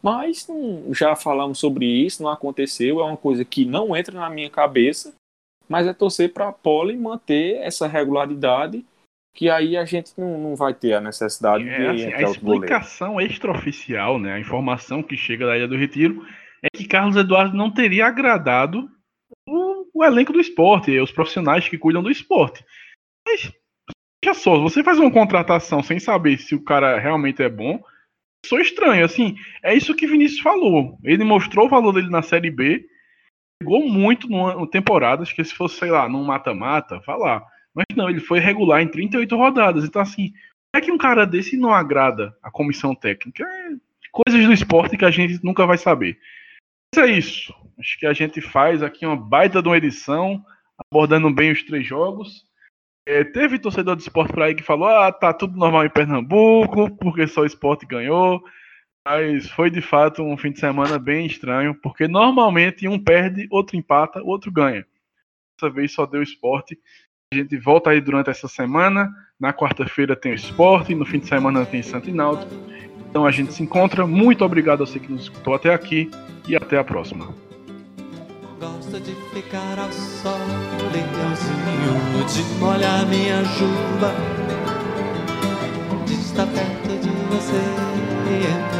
Mas já falamos sobre isso, não aconteceu, é uma coisa que não entra na minha cabeça, mas é torcer para a Poli manter essa regularidade, que aí a gente não, não vai ter a necessidade É, de assim, a explicação extraoficial, né, a informação que chega da Ilha do Retiro é que Carlos Eduardo não teria agradado o, o elenco do esporte, os profissionais que cuidam do esporte. Mas, veja só, você faz uma contratação sem saber se o cara realmente é bom, sou estranho, assim, é isso que Vinícius falou. Ele mostrou o valor dele na Série B, pegou muito numa temporada, acho que se fosse, sei lá, num mata-mata, falar. Mas não, ele foi regular em 38 rodadas, então assim, é que um cara desse não agrada a comissão técnica? É coisas do esporte que a gente nunca vai saber. Mas é isso. Acho que a gente faz aqui uma baita de uma edição, abordando bem os três jogos. É, teve torcedor de esporte por aí que falou: ah, tá tudo normal em Pernambuco, porque só o esporte ganhou. Mas foi de fato um fim de semana bem estranho, porque normalmente um perde, outro empata, outro ganha. Dessa vez só deu esporte. A gente volta aí durante essa semana. Na quarta-feira tem o esporte, no fim de semana tem Santo Náutico. Então a gente se encontra. Muito obrigado a você que nos escutou até aqui e até a próxima. Gosto de ficar ao sol, de molhar minha juba, de estar perto de você e entrar.